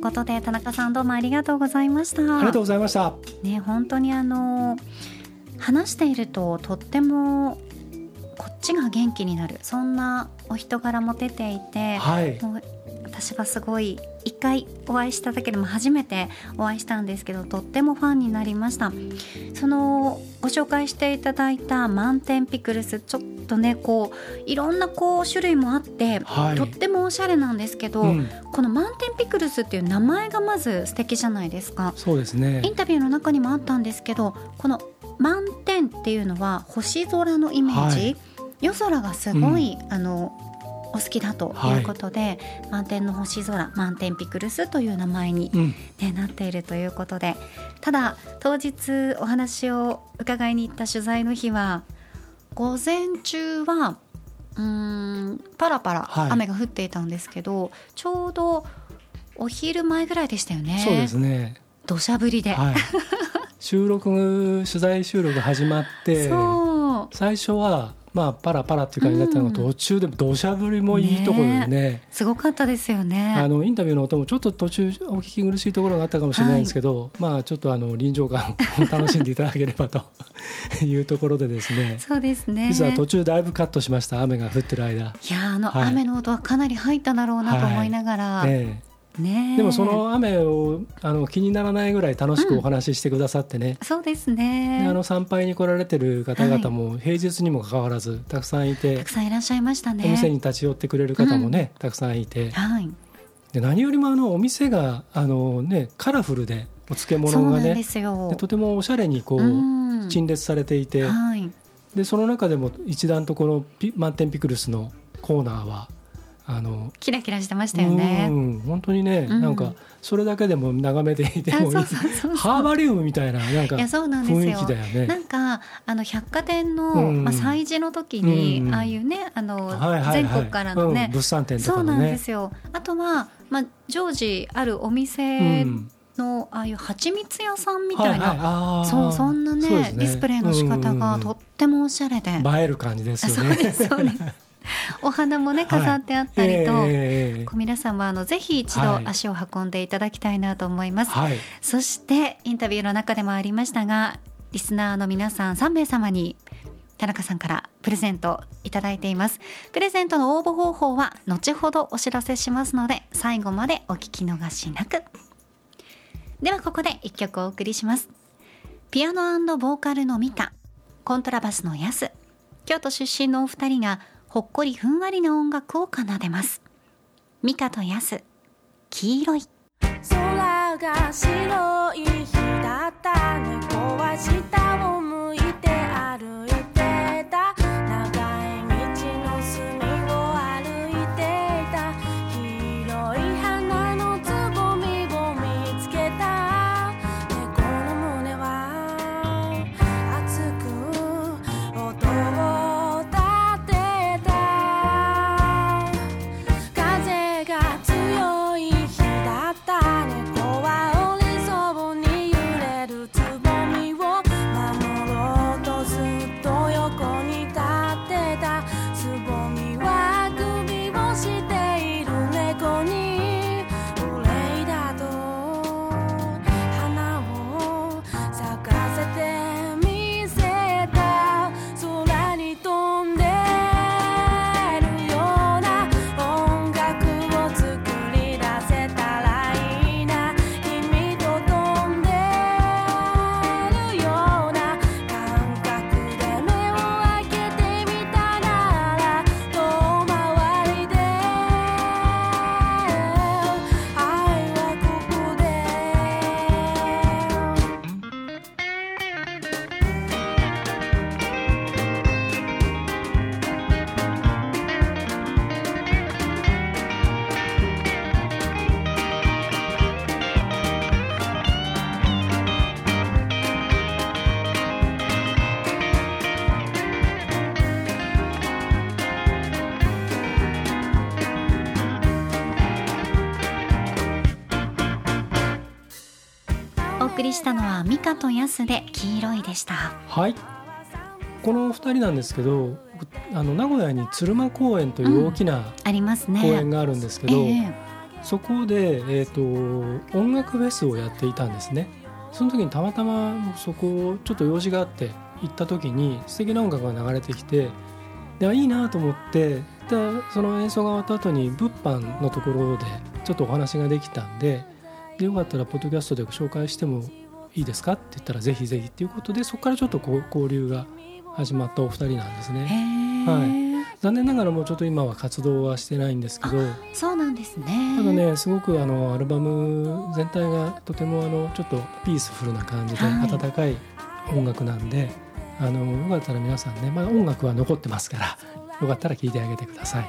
ことで田中さんどうもありがとうございました。ありがとうございました。ね本当にあの話しているととってもこっちが元気になる。そんなお人柄も出ていて、はい、もう私はすごい1回お会いしただけでも初めてお会いしたんですけどとってもファンになりました。そのご紹介していただいた満点ピクルスちょっとねこういろんなこう種類もあって、はい、とってもおしゃれなんですけど、うん、この満点ピクルスっていう名前がまず素敵じゃないですか。そうですね。インタビューの中にもあったんですけどこの満点っていうのは星空のイメージ、はい、夜空がすごい、うん、あのお好きだということで、はい、満天の星空満天ピクルスという名前にね、うん、なっているということで。ただ当日お話を伺いに行った取材の日は午前中はうんパラパラ雨が降っていたんですけど、はい、ちょうどお昼前ぐらいでしたよね。そうですね。土砂降りで、はい、収録取材収録始まって最初はまあパラパラっていう感じだったのが、途中でも土砂降りもいいところでね、ね、すごかったですよね。あのインタビューの音もちょっと途中お聞き苦しいところがあったかもしれないんですけど、はい、まあちょっとあの臨場感を楽しんでいただければと いうところでですね。そうですね。実は途中だいぶカットしました。雨が降ってる間。いやあの、はい、雨の音はかなり入っただろうなと思いながら、はい。ねね、でもその雨をあの気にならないぐらい楽しくお話ししてくださってね、うん、そうですね。あの参拝に来られてる方々も平日にもかかわらずたくさんいて、たくさんいらっしゃいましたね。お店に立ち寄ってくれる方もね、うん、たくさんいて、はい、で何よりもあのお店があの、ね、カラフルでお漬物がねとてもおしゃれにこう、陳列されていて、はい、でその中でも一段とこのピ満点ピクルスのコーナーはあのキラキラしてましたよね。本当にね、うん、なんかそれだけでも眺めていてもハーバリウムみたいななんか雰囲気だよね。なんかあの百貨店の、うん、まあ催事の時に、うん、ああいうねあの、はいはいはい、全国からのね、物産展とか、ね、そうなんですよ。あとはまあ常時あるお店のああいう蜂蜜屋さんみたいな、はいはい、そうそんなね、ね、ディスプレイの仕方がとってもおしゃれで。映える感じですよね。そうですそうです お花もね飾ってあったりと、はい。えー、皆様あのぜひ一度足を運んでいただきたいなと思います、はい、そしてインタビューの中でもありましたがリスナーの皆さん3名様に田中さんからプレゼントいただいています。プレゼントの応募方法は後ほどお知らせしますので最後までお聞き逃しなく。ではここで一曲お送りします。ピアノボーカルのミカコントラバスのヤス。京都出身のお二人がほっこりふんわりな音楽を奏でます。ミカとヤス黄色い。空が白い日だった。猫は下をミカとヤスで黄色いでした。はい。この2人なんですけど僕あの名古屋に鶴間公園という大きなありますね。公園があるんですけど、ええ。そこで、えー、と音楽フェスをやっていたんですね。その時にたまたま僕そこをちょっと用事があって行った時に素敵な音楽が流れてきてであいいなと思ってでその演奏が終わった後に物販のところでちょっとお話ができたんででよかったらポッドキャストでご紹介してもいいですか？って言ったらぜひぜひっていうことでそこからちょっとこう交流が始まったお二人なんですへね。え、はい。残念ながらもうちょっと今は活動はしてないんですけどそうなんですね。ただねすごくあのアルバム全体がとてもあのちょっとピースフルな感じではい。温かい音楽なんで、あのよかったら皆さんね、まあ、音楽は残ってますからよかったら聴いてあげてください。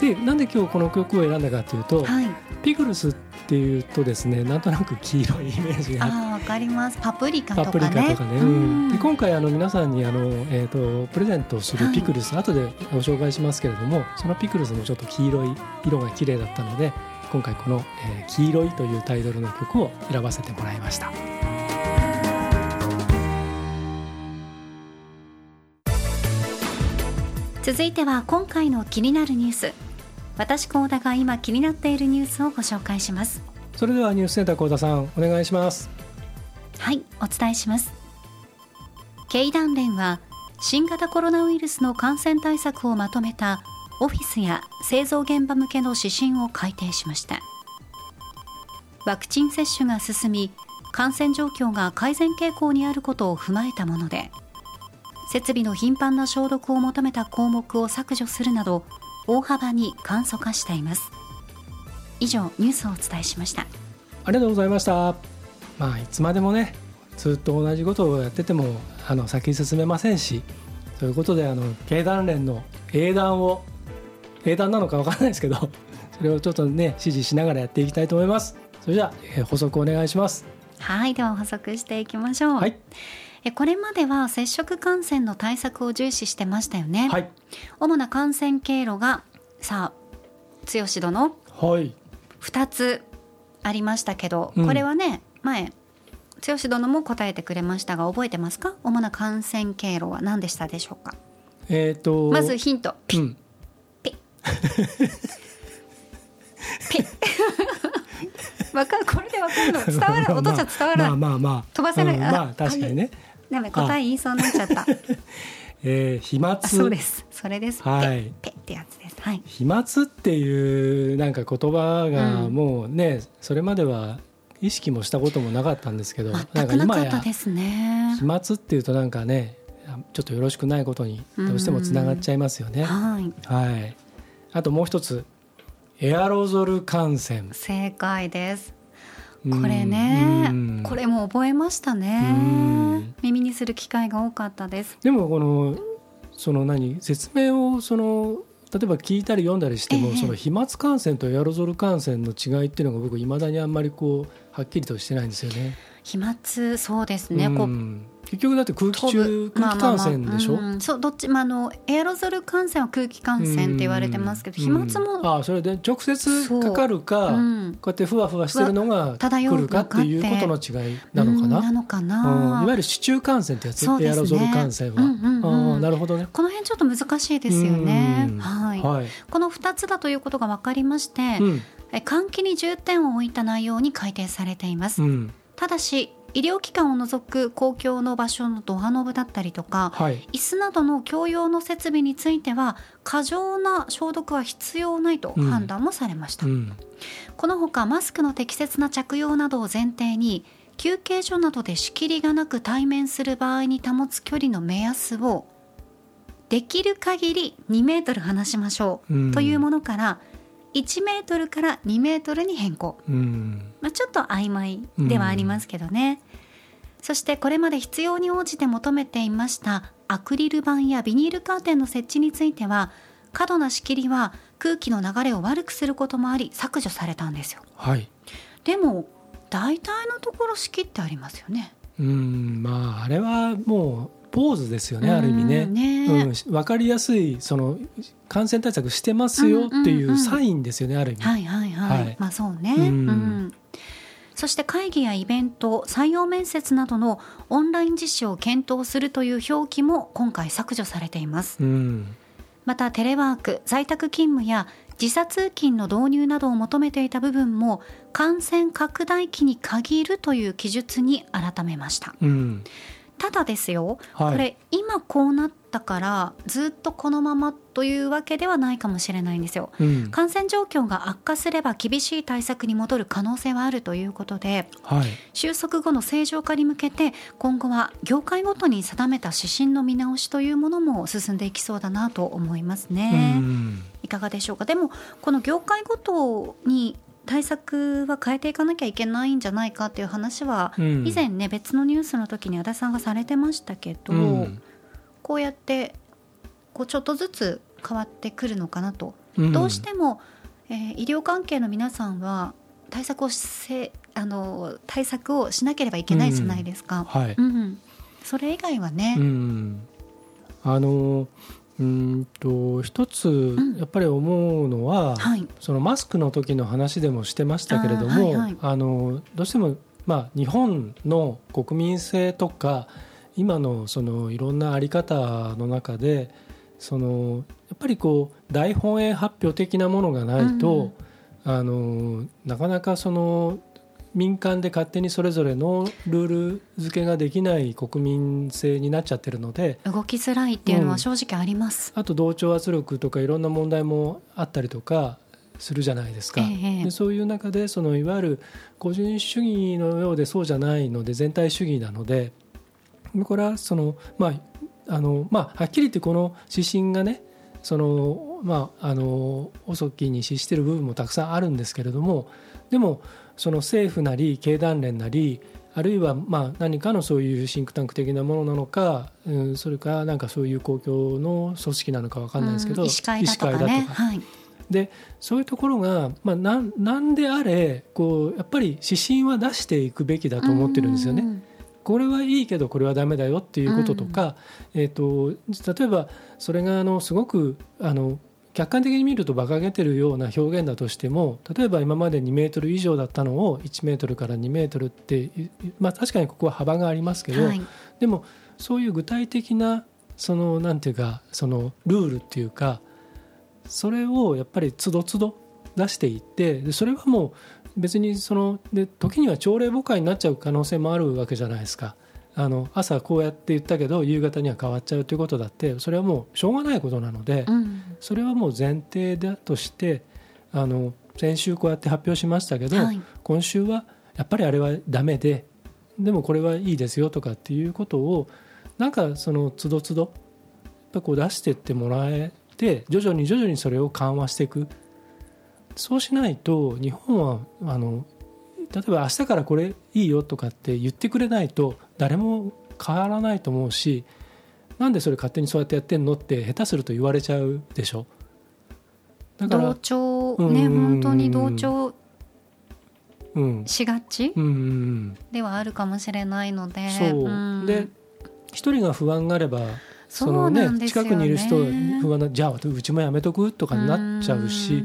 でなんで今日この曲を選んだかというと、はい。ピクルスっていうとですねなんとなく黄色いイメージがあわかります。パプリカとパかね。プリカとかね、ううん。んで今回あの皆さんにあの、えー、とプレゼントをするピクルス、後でご紹介しますけれどもそのピクルスもちょっと黄色い色が綺麗だったので今回この、えー黄色い」というタイトルの曲を選ばせてもらいました。続いては今回の気になるニュース私高田が今気になっているニュースをご紹介します。それではニュースセンター幸田さんお願いします。はいお伝えします。経団連は新型コロナウイルスの感染対策をまとめたオフィスや製造現場向けの指針を改定しました。ワクチン接種が進み感染状況が改善傾向にあることを踏まえたもので設備の頻繁な消毒を求めた項目を削除するなど大幅に簡素化しています以上ニュースをお伝えしましたありがとうございました。まあいつまでもねずっと同じことをやっててもあの先に進めませんしということであの経団連の英断を英断なのかわからないですけど それをちょっとね指示しながらやっていきたいと思います。それじゃあ、えー補足お願いします。はいでは補足していきましょう、はいえこれまでは接触感染の対策を重視してましたよね、はい。主な感染経路がさあ剛殿。はい。2つありましたけど、うん。これはね前剛殿も答えてくれましたが覚えてますか？主な感染経路は何でしたでしょうか？えっ、とまずヒント。うん。ピッ。わかるこれでわかるの。伝わる。音じゃ伝わらない、まあまあまあ。飛ばせない。あうんまあ確かにねダメ答え言いそうになっちゃった。えー、飛沫？そうです。それです。はい。ペってやつです。はい。飛沫っていうなんか言葉がもうね、うん、それまでは意識もしたこともなかったんですけどなんか今や飛沫っていうとなんかねちょっとよろしくないことにどうしてもつながっちゃいますよね、はい、はい、あともう一つ。エアロゾル感染。正解ですこれね。これも覚えましたね。耳にする機会が多かったです。でもこのその何説明をその例えば聞いたり読んだりしても、ええ、その飛沫感染とエアロゾル感染の違いっていうのが僕いまだにあんまりこうはっきりとしてないんですよね。飛沫そうですね、こう結局だって空気中空気感染でしょ、まあまあまあうん、そうどっち、まあ、あのエアロゾル感染は空気感染って言われてますけど、飛沫もあそれで直接かかるか、うん、こうやってふわふわしてるのが来るかっていうことの違いなのかな、なのかな、いわゆる市中感染ってやつ、ね、エアロゾル感染は、うんうんうん、あなるほどね。この辺ちょっと難しいですよね、はい、はい、この2つだということが分かりまして、換気に重点を置いた内容に改定されています、ただし医療機関を除く公共の場所のドアノブだったりとか、はい、椅子などの共用の設備については過剰な消毒は必要ないと判断もされました、うん。うん、このほかマスクの適切な着用などを前提に休憩所などで仕切りがなく対面する場合に保つ距離の目安をできる限り2メートル離しましょうというものから、1メートルから2メートルに変更、うん、まあ、ちょっと曖昧ではありますけどね、うん、そしてこれまで必要に応じて求めていましたアクリル板やビニールカーテンの設置については過度な仕切りは空気の流れを悪くすることもあり削除されたんですよ、はい、でも大体のところ仕切ってありますよね。うん。まああれはもうポーズですよね、ある意味ね。ね、うん、分かりやすいその感染対策してますよっていうサインですよね、ある意味。はいはいはい、はい、まあそうね、うん、うん、そして会議やイベント採用面接などのオンライン実施を検討するという表記も今回削除されています。うん、またテレワーク在宅勤務や時差通勤の導入などを求めていた部分も感染拡大期に限るという記述に改めました。うんただですよ、はい、これ今こうなったからずっとこのままというわけではないかもしれないんですよ、うん、感染状況が悪化すれば厳しい対策に戻る可能性はあるということで、はい、収束後の正常化に向けて今後は業界ごとに定めた指針の見直しというものも進んでいきそうだなと思いますね。いかがでしょうか。でもこの業界ごとに対策は変えていかなきゃいけないんじゃないかっていう話は、以前ね別のニュースの時に足立さんがされてましたけど、うん、こうやってこうちょっとずつ変わってくるのかなと、うん、どうしても、えー、医療関係の皆さんは対策をせあの対策をしなければいけないじゃないですか。うん、はい、うん、それ以外はね、あのうんと一つやっぱり思うのは、うんはい、そのマスクの時の話でもしてましたけれどもあ、はいはい、あのどうしても、まあ、日本の国民性とか今のそのいろんな在り方の中でそのやっぱりこう大本営発表的なものがないと、うん、あのなかなかその民間で勝手にそれぞれのルール付けができない国民性になっちゃってるので動きづらいっていうのは正直あります、うん、あと同調圧力とかいろんな問題もあったりとかするじゃないですか、ええ、でそういう中でそのいわゆる個人主義のようでそうじゃないので全体主義なのでこれはその、まああのまあ、はっきり言ってこの指針がねその、まあ、あの遅きに資している部分もたくさんあるんですけれどもでもその政府なり経団連なりあるいはまあ何かのそういうシンクタンク的なものなのか、うん、それかなんかそういう公共の組織なのか分かんないですけど、医師会だとか、ね。はい、でそういうところが、まあ、ななんであれこうやっぱり指針は出していくべきだと思ってるんですよね。これはいいけどこれはダメだよっていうこととか、うん、えーと例えばそれがあのすごくあの客観的に見ると馬鹿げてるような表現だとしても例えば今まで2メートル以上だったのを1メートルから2メートルってまあ確かにここは幅がありますけど、はい、でもそういう具体的なそのなんていうかそのルールっていうかそれをやっぱりつどつど出していってでそれはもう別にそので時には朝令暮改になっちゃう可能性もあるわけじゃないですか。あの朝こうやって言ったけど夕方には変わっちゃうということだってそれはもうしょうがないことなので、うん、それはもう前提だとしてあの先週こうやって発表しましたけど、はい、今週はやっぱりあれはダメででもこれはいいですよとかっていうことをなんかそのつどつどやっぱこう出していってもらえて徐々に徐々にそれを緩和していく。そうしないと日本はあの例えば明日からこれいいよとかって言ってくれないと誰も変わらないと思うしなんでそれ勝手にそうやってやってんのって下手すると言われちゃうでしょ。だから同調ね本当に同調しがち、うん、ではあるかもしれないのでそう、うん、で一人が不安があればそのね、ね、近くにいる人不安なじゃあうちもやめとく？とかになっちゃうし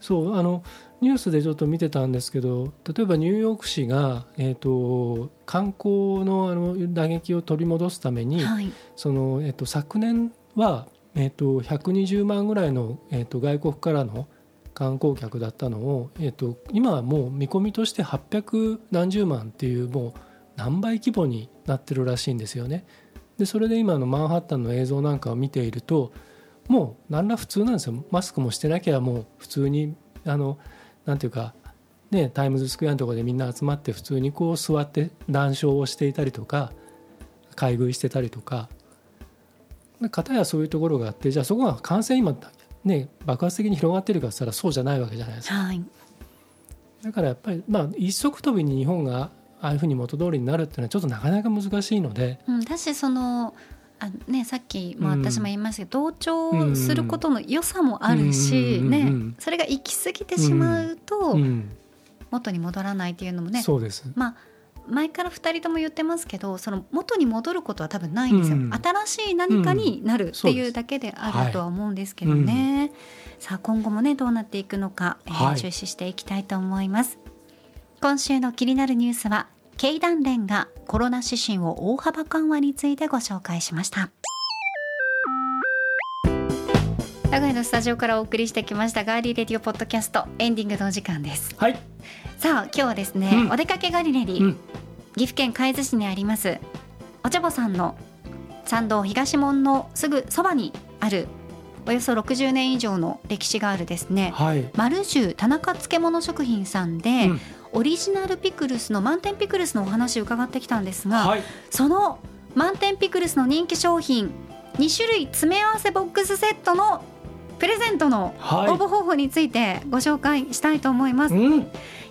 そうあのニュースでちょっと見てたんですけど例えばニューヨーク市が、えーと、観光のあの打撃を取り戻すために、はい、そのえーと、昨年は、えーと、120万ぐらいの、えー、と外国からの観光客だったのを、えー、と今はもう見込みとして800何十万っていうもう何倍規模になってるらしいんですよね。でそれで今のマンハッタンの映像なんかを見ているともう何ら普通なんですよマスクもしてなきゃもう普通にあのなんていうか、ね、タイムズスクエアのところでみんな集まって普通にこう座って談笑をしていたりとか買い食いしてたりとか片やそういうところがあってじゃあそこが感染今、ね、爆発的に広がってるかっつったらそうじゃないわけじゃないですか。はい、だからやっぱり、まあ、一足飛びに日本がああいうふうに元通りになるっていうのはちょっとなかなか難しいので。うん、だしそのあね、さっきも私も言いましたけど、うん、同調することの良さもあるし、ね、それが行き過ぎてしまうと、元に戻らないっていうのもねそうです。まあ前から2人とも言ってますけどその元に戻ることは多分ないんですよ、うん、新しい何かになるっていうだけであるとは思うんですけどね、はい、さあ今後もねどうなっていくのか、えー、注視していきたいと思います、今週の気になるニュースは経団連がコロナ指針を大幅緩和についてご紹介しました。名古屋のスタジオからお送りしてきましたガーリーレディオポッドキャストエンディングのお時間です。はい。さあ今日はですね、うん、お出かけガリレディ、うん、岐阜県海津市にありますお茶坊さんの参道東門のすぐそばにあるおよそ60年以上の歴史があるですね、はい、丸十田中漬物食品さんで、うん、オリジナルピクルスの満点ピクルスのお話を伺ってきたんですが、はい、その満点ピクルスの人気商品2種類詰め合わせボックスセットのプレゼントの応募方法についてご紹介したいと思います。はい、い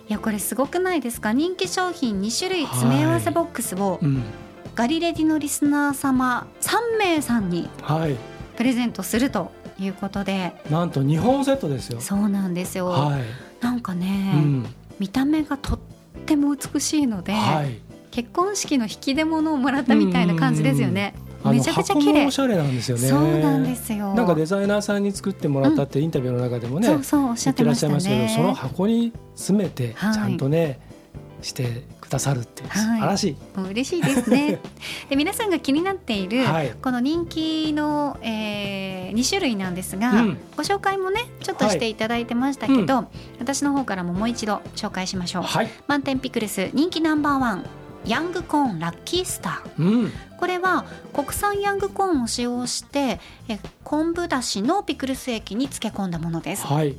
やこれすごくないですか？人気商品2種類詰め合わせボックスを、ガリレディのリスナー様3名さんにプレゼントするということで。なんと2本セットですよ。そうなんですよ、はい、なんかね、うん、見た目がとっても美しいので、はい、結婚式の引き出物をもらったみたいな感じですよね、めちゃくちゃ綺麗。おしゃれなんですよね。そうなんですよ。なんかデザイナーさんに作ってもらったってインタビューの中でもね、うん、そうそうおっしゃってらっしゃいますけどその箱に詰めてちゃんとね、はいしてくださるっていう、素晴らしい。もう嬉しいですね。で皆さんが気になっている、はい、この人気の、えー、2種類なんですが、うん、ご紹介もねちょっとしていただいてましたけど、はい。うん、私の方からももう一度紹介しましょう。はい、満点ピクルス人気ナンバーワンヤングコーンラッキースター、うん、これは国産ヤングコーンを使用してえ昆布だしのピクルス液に漬け込んだものです、はい、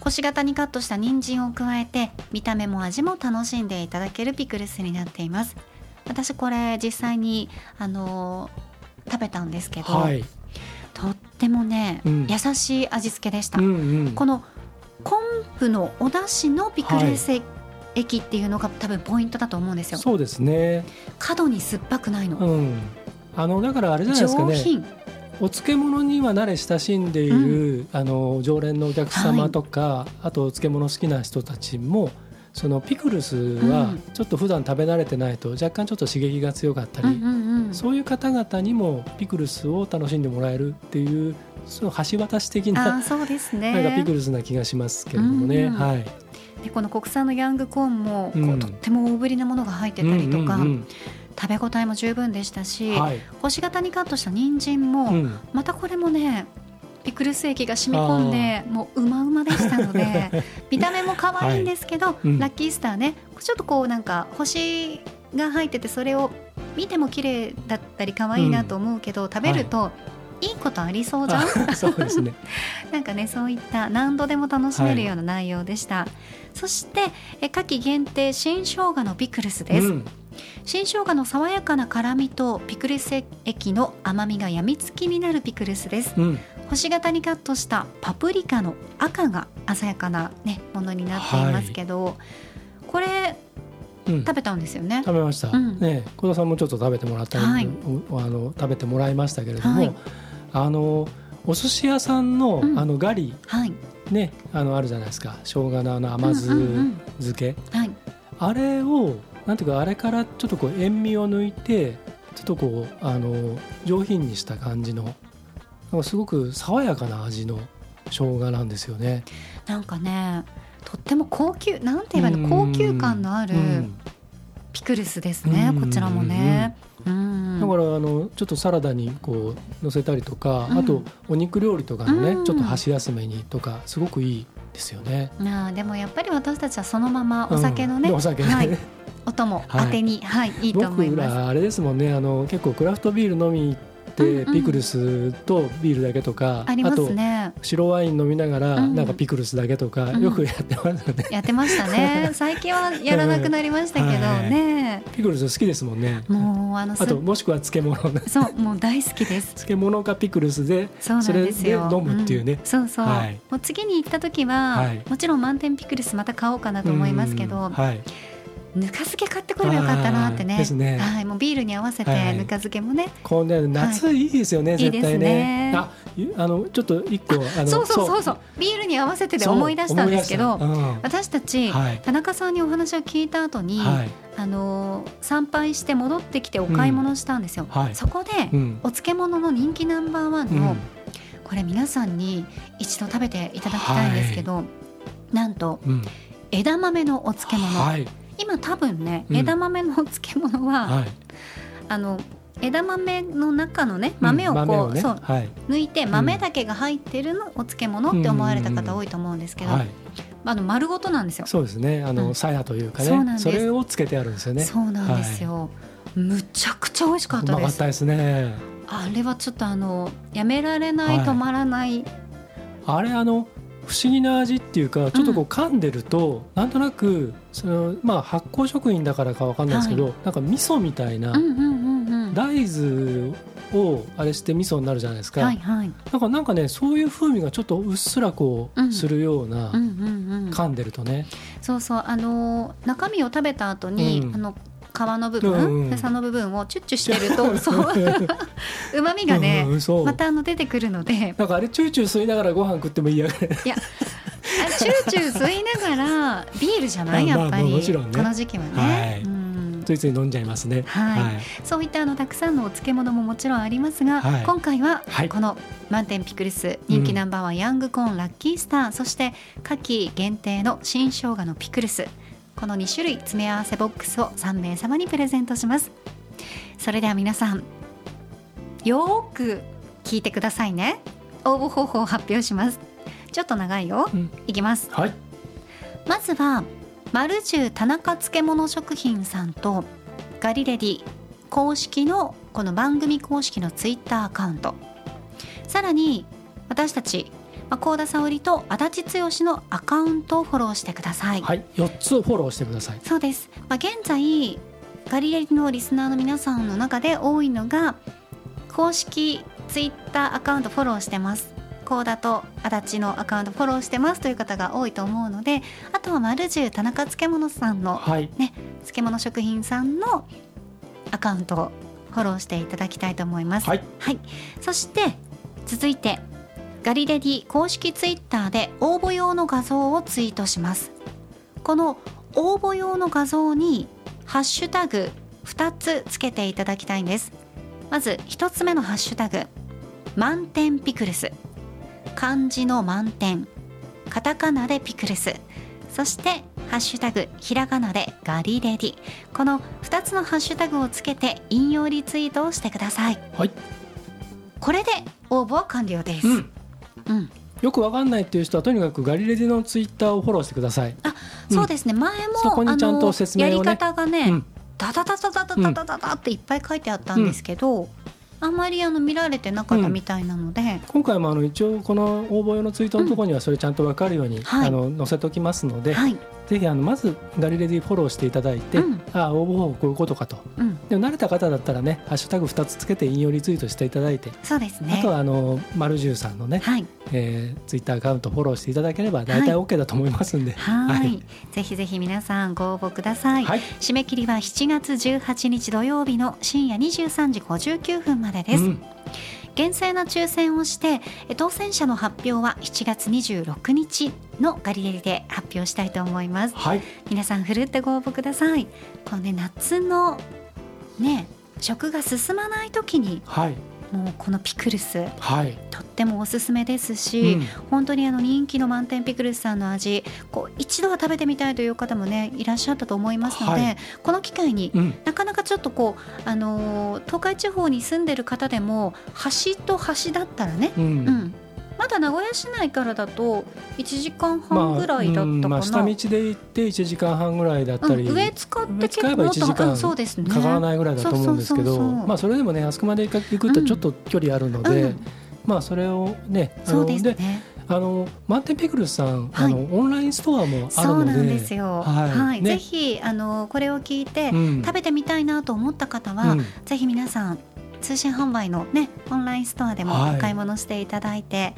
星型にカットした人参を加えて見た目も味も楽しんでいただけるピクルスになっています。私これ実際にあの食べたんですけど、はい、とってもね、うん、優しい味付けでした、うんうん、この昆布のお出汁のピクルス液っていうのが多分ポイントだと思うんですよ。そうですね。過度に酸っぱくないの、うん、あのだからあれじゃないですかねお漬物には慣れ親しんでいる、うん、あの常連のお客様とか、はい、あとお漬物好きな人たちもそのピクルスはちょっと普段食べ慣れてないと若干ちょっと刺激が強かったり、うんうんうん、そういう方々にもピクルスを楽しんでもらえるっていうその橋渡し的なそうですね。なんかピクルスな気がしますけれどもね。うんうん、はい。でこの国産のヤングコーンもこう、とっても大ぶりなものが入ってたりとか、うんうんうん食べ応えも十分でしたし、はい、星型にカットした人参も、うん、またこれもねピクルス液が染み込んでもううまうまでしたので 見た目も可愛いんですけど、はい。うん、ラッキースターね。ちょっとこうなんか星が入っててそれを見ても綺麗だったり可愛いなと思うけど、食べると、いいことありそうじゃん？そうですね。なんかねそういった何度でも楽しめるような内容でした、はい、そしてえ夏季限定新生姜のピクルスです、うん、新生姜の爽やかな辛みとピクルス液の甘みがやみつきになるピクルスです、うん、星型にカットしたパプリカの赤が鮮やかな、ね、ものになっていますけど、はい、これ食べたんですよね？食べました。うん、ね、小田さんもちょっと食べてもらったり、はい、あの食べてもらいましたけれども、はい、あのお寿司屋さんの、うん、あのガリ、はい、ねあのあるじゃないですか。生姜のあの甘酢漬け、はい、あれをなんていうかあれからちょっとこう塩味を抜いてちょっとこうあの上品にした感じのすごく爽やかな味の生姜なんですよね。なんかねとっても高級なんて言えばいいの？高級感のあるピクルスですねこちらもね。だからあのちょっとサラダにこう乗せたりとか、あとお肉料理とかのね、ちょっと箸休めにとかすごくいいですよね。あでもやっぱり私たちはそのままお酒のね、お酒ね、はい、お供当てに、はい、はい、いいと思います。僕らあれですもんね。あの結構クラフトビール飲みってピクルスとビールだけとか、ありますね。白ワイン飲みながらなんかピクルスだけとか、よくやってますよね、やってましたね。最近はやらなくなりましたけどね、ピクルス好きですもんね。もうあのあともしくは漬物。そうもう大好きです。漬物かピクルスでそれで飲むっていうね、そうそう、もう次に行った時は、もちろん満点ピクルスまた買おうかなと思いますけど、はいぬか漬け買ってくればよかったなってね。ね。はい、もうビールに合わせてぬか漬けもね。はい、こう夏い。いですよね、はい、絶対ね。ね。あ、あのちょっと一個あのそうそうそうそう。ビールに合わせてで思い出したんですけど、うん、私たち、はい、田中さんにお話を聞いた後に、あの参拝して戻ってきてお買い物したんですよ。うん、そこで、うん、お漬物の人気ナンバーワンの、これ皆さんに一度食べていただきたいんですけど、なんと、枝豆のお漬物。はい今多分ね、枝豆の漬物は、はい、あの枝豆の中のね豆をこううんね、そう、はい、抜いて豆だけが入ってるのお漬物って思われた方多いと思うんですけど、はい、あの丸ごとなんですよ。そうですね。あの、鞘というかね、それをつけてあるんですよね。そうなんですよ。むちゃくちゃ美味しかったです。ですね。あれはちょっとあのやめられない、止まらない。あれあの不思議な味っていうかちょっとこう噛んでると、うん、なんとなくその、まあ、発酵食品だからかわかんないですけど、はい、なんか味噌みたいな、大豆をあれして味噌になるじゃないですか、はいはい、なんかなんかねそういう風味がちょっとうっすらこう、するような、噛んでるとね。そうそう。あの中身を食べた後に、うん、あの皮の部分、うん、の部分をチュッチュしてると そう。うまみがね、うん、またあの出てくるので。なんかあれチューチュー吸いながらご飯食ってもいいや。いやチューチュー吸いながらビールじゃないやっぱり、この時期はね、はい、うん。ついつい飲んじゃいますね。はい。はい、そういったあのたくさんのお漬物ももちろんありますが、はい、今回はこの満点ピクルス人気ナンバーワン、ヤングコーンラッキースター、そして夏季限定の新生姜のピクルス。この2種類詰め合わせボックスを3名様にプレゼントします。それでは皆さんよく聞いてくださいね。応募方法を発表します。ちょっと長いよ、うん、いきます、はい、まずはマルジュ田中漬物食品さんとガリレディ公式のこの番組公式のツイッターアカウント。さらに私たちまあ、高田沙織と足立剛のアカウントをフォローしてください。はい、四つフォローしてください。そうです。まあ、現在ガリレリのリスナーの皆さんの中で多いのが公式ツイッターアカウントフォローしてます。高田と足立のアカウントフォローしてますという方が多いと思うのであとは丸十田中漬物さんの、はい、ね漬物食品さんのアカウントをフォローしていただきたいと思います。はい、はい、そして続いてガリレディ公式ツイッターで応募用の画像をツイートします。この応募用の画像にハッシュタグ2つつけていただきたいんです。まず1つ目のハッシュタグ満点ピクルス。漢字の満点カタカナでピクルス。そしてハッシュタグひらがなでガリレディ。この2つのハッシュタグをつけて引用リツイートをしてください、はい、これで応募は完了です、うんうん、よくわかんないっていう人はとにかくガリレディのツイッターをフォローしてください。あ、そうですね。前もそこにちゃんと説明を、ね、やり方がね、うん、ダダダダダダダダダダっていっぱい書いてあったんですけど、あんまりあの見られてなかったみたいなので、うん、今回もあの一応この応募用のツイートのところにはそれちゃんと分かるように、うん、あの載せておきますので、はい、ぜひあのまずガリレディフォローしていただいて、うん、あ応募方法こういうことかと、うん、でも慣れた方だったらねハッシュタグ2つつけて引用リツイートしていただいて。そうですね。あとはあの丸十さんのね、はい。えー、ツイッターアカウントフォローしていただければ大体 OK だと思いますんで、はい、はい、ぜひぜひ皆さんご応募ください、はい、締め切りは7月18日土曜日の深夜23時59分までです、うん厳正な抽選をして当選者の発表は7月26日のガリレリで発表したいと思います、はい、皆さんふるってご応募ください。このね夏のね食が進まない時に、はい、もうこのピクルス、はい、とってもおすすめですし、うん、本当にあの人気の満点ピクルスさんの味こう一度は食べてみたいという方もねいらっしゃったと思いますので、はい、この機会に、うん、なかなかちょっとこう、あのー、東海地方に住んでる方でも橋と橋だったらね、うん、うんまだ名古屋市内からだと1時間半ぐらいだったかな、まあ、まあ、下道で行って1時間半ぐらいだったり、うん、上使って結構もっと1時間かからないぐらいだと思うんですけどまあそれでもねあそこまで行くとちょっと距離あるので、うん、まあそれをねそうですね。あの満点ピクルスさん、はい、あのオンラインストアもあるので、そうなんですよ。はい、はい。ね、ぜひあのこれを聞いて、うん、食べてみたいなと思った方は、うん、ぜひ皆さん通信販売のねオンラインストアでもお買い物していただいて。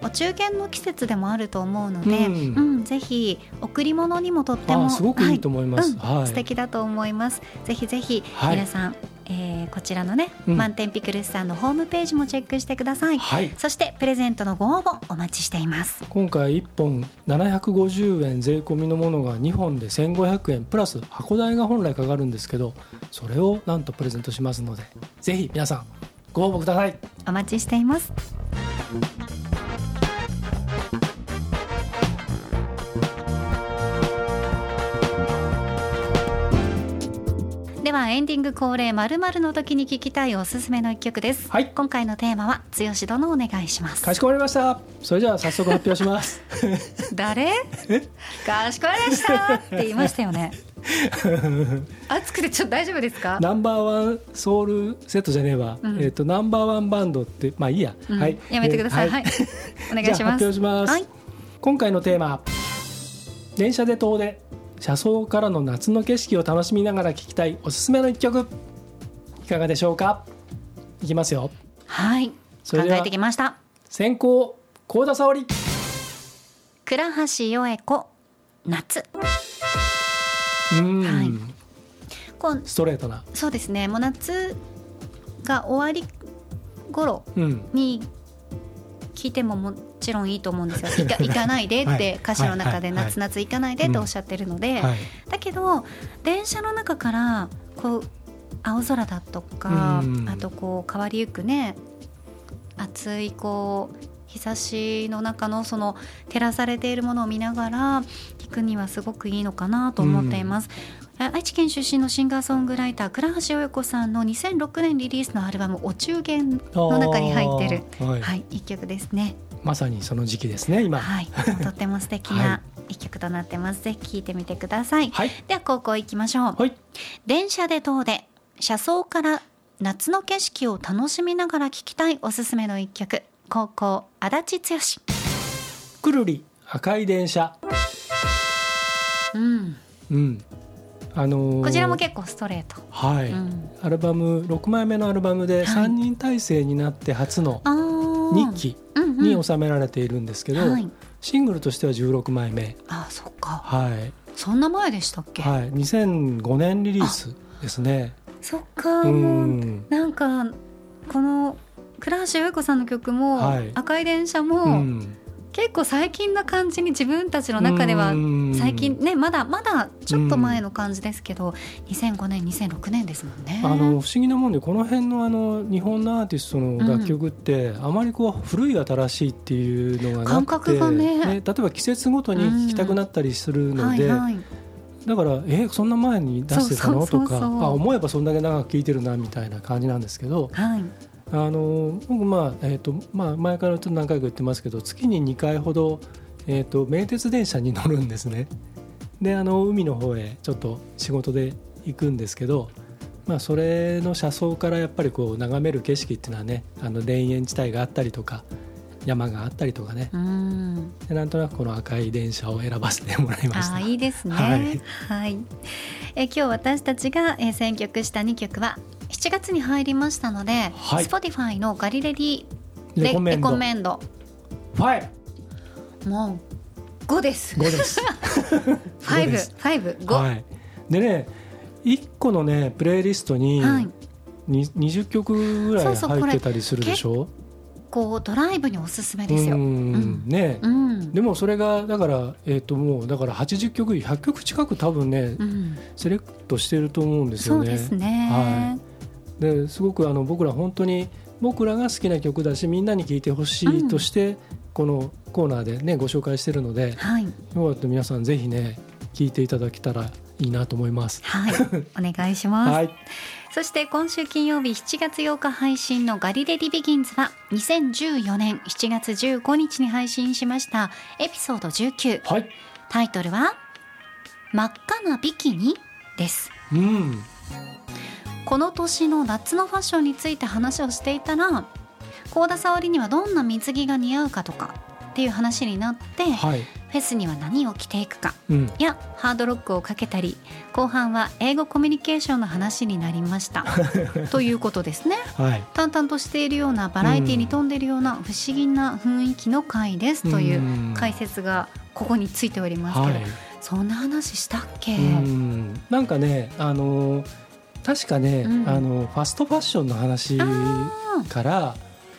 はいお中元の季節でもあると思うので、うん、うん、ぜひ贈り物にもとってもすごくいいと思います、はい。うん、素敵だと思います。ぜひぜひ皆さん、はい、えー、こちらのね、うん、満点ピクルスさんのホームページもチェックしてください、はい、そしてプレゼントのご応募お待ちしています。今回1本750円税込みのものが2本で1500円プラス箱代が本来かかるんですけどそれをなんとプレゼントしますのでぜひ皆さんご応募ください。お待ちしていますはエンディング恒例まるまるの時に聞きたいおすすめの一曲です、はい、今回のテーマは剛殿お願いします。かしこまりました。それじゃあ早速発表します。誰？かしこまりましたって言いましたよね。熱くてちょっと大丈夫ですか？ナンバーワンソウルセットじゃねえわ、うん、えっ、ー、とナンバーワンバンドってまあいいや、うん、はい。やめてください、えー、はい、お願いします。発表します、はい、今回のテーマ。電車で遠出車窓からの夏の景色を楽しみながら聴きたいおすすめの一曲。いかがでしょうか？いきますよ。はい。それで考えてきました。先行幸田沙織。倉橋よえ子夏。うん、はい、こうストレートな。そうですね。もう夏が終わり頃に聞いてももちろんいいと思うんですよ「行かないで」って歌詞の中で「夏夏行かないで」っておっしゃってるので、だけど電車の中からこう青空だとか、あとこう変わりゆくね暑いこう日差しの中のその照らされているものを見ながら聞くにはすごくいいのかなと思っています。愛知県出身のシンガーソングライター倉橋親子さんの2006年リリースのアルバム「お中元」の中に入ってる、はい、はい、一曲ですね。まさにその時期ですね今。はい、とっても素敵な一曲となってます。ぜひ聴いてみてください。はい、では高校行きましょう。はい、電車で遠出車窓から夏の景色を楽しみながら聴きたいおすすめの一曲。高校足立剛。くるり赤い電車。うん。うん。あのー、こちらも結構ストレート。はい、うん、アルバム6枚目のアルバムで3人体制になって初の日記に収められているんですけど、はい、シングルとしては16枚目あそっか。はい。そんな前でしたっけ？はい。2005年リリースですね。そっか、うん、なんかこの倉橋由子さんの曲も、はい、赤い電車も、うん、結構最近な感じに自分たちの中では最近ねまだまだちょっと前の感じですけど、うん、2005年2006年ですもんね。あの不思議なもんでこの辺のあの日本のアーティストの楽曲って、うん、あまりこう古い新しいっていうのがなくて感覚がね、ね、例えば季節ごとに聴きたくなったりするので。うんはいはい。だからえそんな前に出してたの？とかあ思えばそんだけ長く聴いてるなみたいな感じなんですけど、はい、あの僕まあえ、ー、とまあ前からちょっと何回か言ってますけど月に2回ほどえ、ー、と名鉄電車に乗るんですね。であの海の方へちょっと仕事で行くんですけど、まあ、それの車窓からやっぱりこう眺める景色っていうのはねあの田園地帯があったりとか山があったりとかね。うん。でなんとなくこの赤い電車を選ばせてもらいました。あーいいですね。ははい。い、え今日私たちが、えー選曲した2曲は7月に入りましたので、はい。Spotify のガリレディレコメンド。レコメンド。ファイもう5です。5です。5、です。5、5。はい。でね1個のねプレイリストにはい。に20曲ぐらい入ってたりするでしょ？こうドライブにおすすめですよ。ううんんねうん。でもそれがだからえっ、ともうだから80曲100曲近く多分ねうんセレクトしてると思うんですよね。そうですね。はですごくあの僕ら本当に僕らが好きな曲だしみんなに聴いてほしいとして、このコーナーでねご紹介してるのではい、よかったら皆さんぜひね聴いていただけたらいいなと思います。はい、お願いします。はい、そして今週金曜日7月8日配信のガリレディビギンズは2014年7月15日に配信しましたエピソード19はい、タイトルは真っ赤なビキニです。うん、この年の夏のファッションについて話をしていたら幸田沙織にはどんな水着が似合うかとかっていう話になってフはい、ェスには何を着ていくか。うん、やハードロックをかけたり後半は英語コミュニケーションの話になりました。ということですね。はい、淡々としているようなバラエティに富んでいるような不思議な雰囲気の回です。といううん解説がここについておりますけど、はい、そんな話したっけ、うん、なんかねあの確かね、うん。あのファストファッションの話あから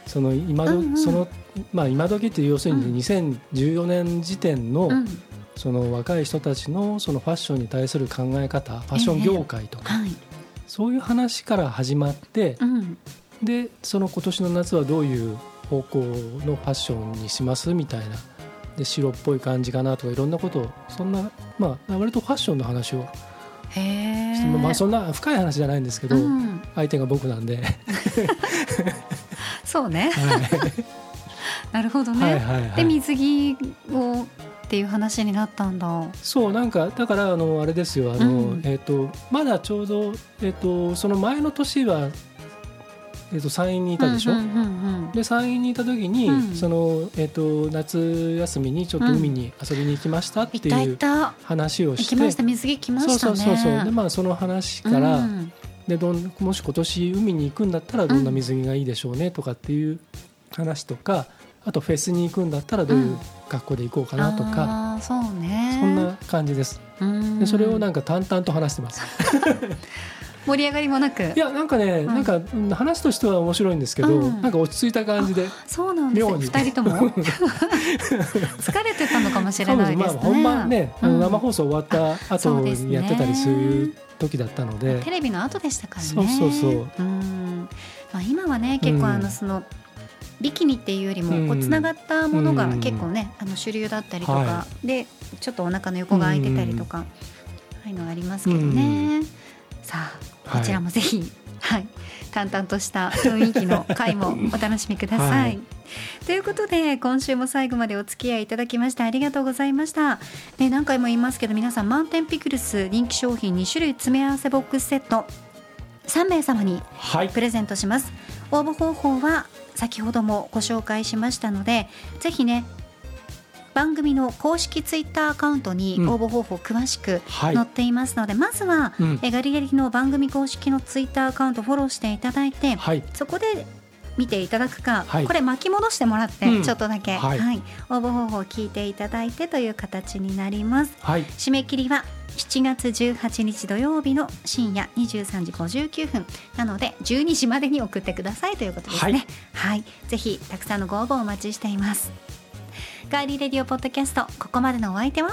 その今ど、うんうん。そのまあ今時っていう要するに2014年時点の、うん。その若い人たちのそのファッションに対する考え方ファッション業界とか、はい。そういう話から始まってう、ん。でその今年の夏はどういう方向のファッションにしますみたいなで白っぽい感じかなとかいろんなことをそんなまあ割とファッションの話をまあそんな深い話じゃないんですけど、うん、相手が僕なんで、そうね。はい、なるほどね、はいはいはい。で水着をっていう話になったんだ。そうなんかだからあのあれですよ。あの、うん。えっ、とまだちょうどえっ、とその前の年はえっ、と山陰にいたでしょ？うんうんうんうん。で山陰にいた時に、うん。そのえっ、と夏休みにちょっと海に遊びに行きましたっていう話をして、行きました。水着来ましたね。そうそうそうそう。でまあその話から、うんでどんもし今年海に行くんだったらどんな水着がいいでしょうねとかっていう話とか、あとフェスに行くんだったらどういううん。格好で行こうかなとか、あーそうね。そんな感じです。うん。でそれをなんか淡々と話してます。盛り上がりもなく。いやなんかね、ん。なんかうん話としては面白いんですけど、うん。なんか落ち着いた感じで。そうなんです。よ妙に。二人とも？疲れてたのかもしれないですね、まあ本番ね、あうん。の生放送終わった後にやってたりする時だったので、テレビの後でしたからね。そうそうそう。うん。まあ、今はね結構うん。あのその、ビキニっていうよりもこううんつながったものがうん。結構ね、あの主流だったりとか、はでちょっとお腹の横が空いてたりとか、ああいうのありますけどね、さあこちらもぜひ、はい、淡々とした雰囲気の回もお楽しみください。はい。ということで今週も最後までお付き合いいただきましてありがとうございました、ね、何回も言いますけど皆さん満点ピクルス人気商品2種類詰め合わせボックスセット。3名様にはい。プレゼントします。応募方法は先ほどもご紹介しましたのでぜひね番組の公式ツイッターアカウントにうん。応募方法詳しくはい。載っていますので、まずは、うん。えガリガリの番組公式のツイッターアカウントフォローしていただいて、はい。そこで見ていただくか、はい。これ巻き戻してもらって、うん。ちょっとだけ、ははい。い応募方法を聞いていただいてという形になります。はい。締め切りは7月18日土曜日の深夜23時59分。なので12時までに送ってくださいということですね。はい、ぜひたくさんのご応募お待ちしていますガーリーレディオポッドキャストここまでのお相手は？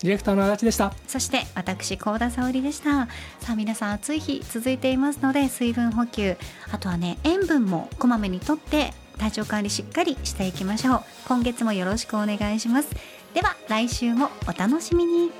ディレクターの足立でした。そして私高田沙織でした。さあ皆さん暑い日続いていますので水分補給あとはね塩分もこまめにとって体調管理しっかりしていきましょう。今月もよろしくお願いします。では来週もお楽しみに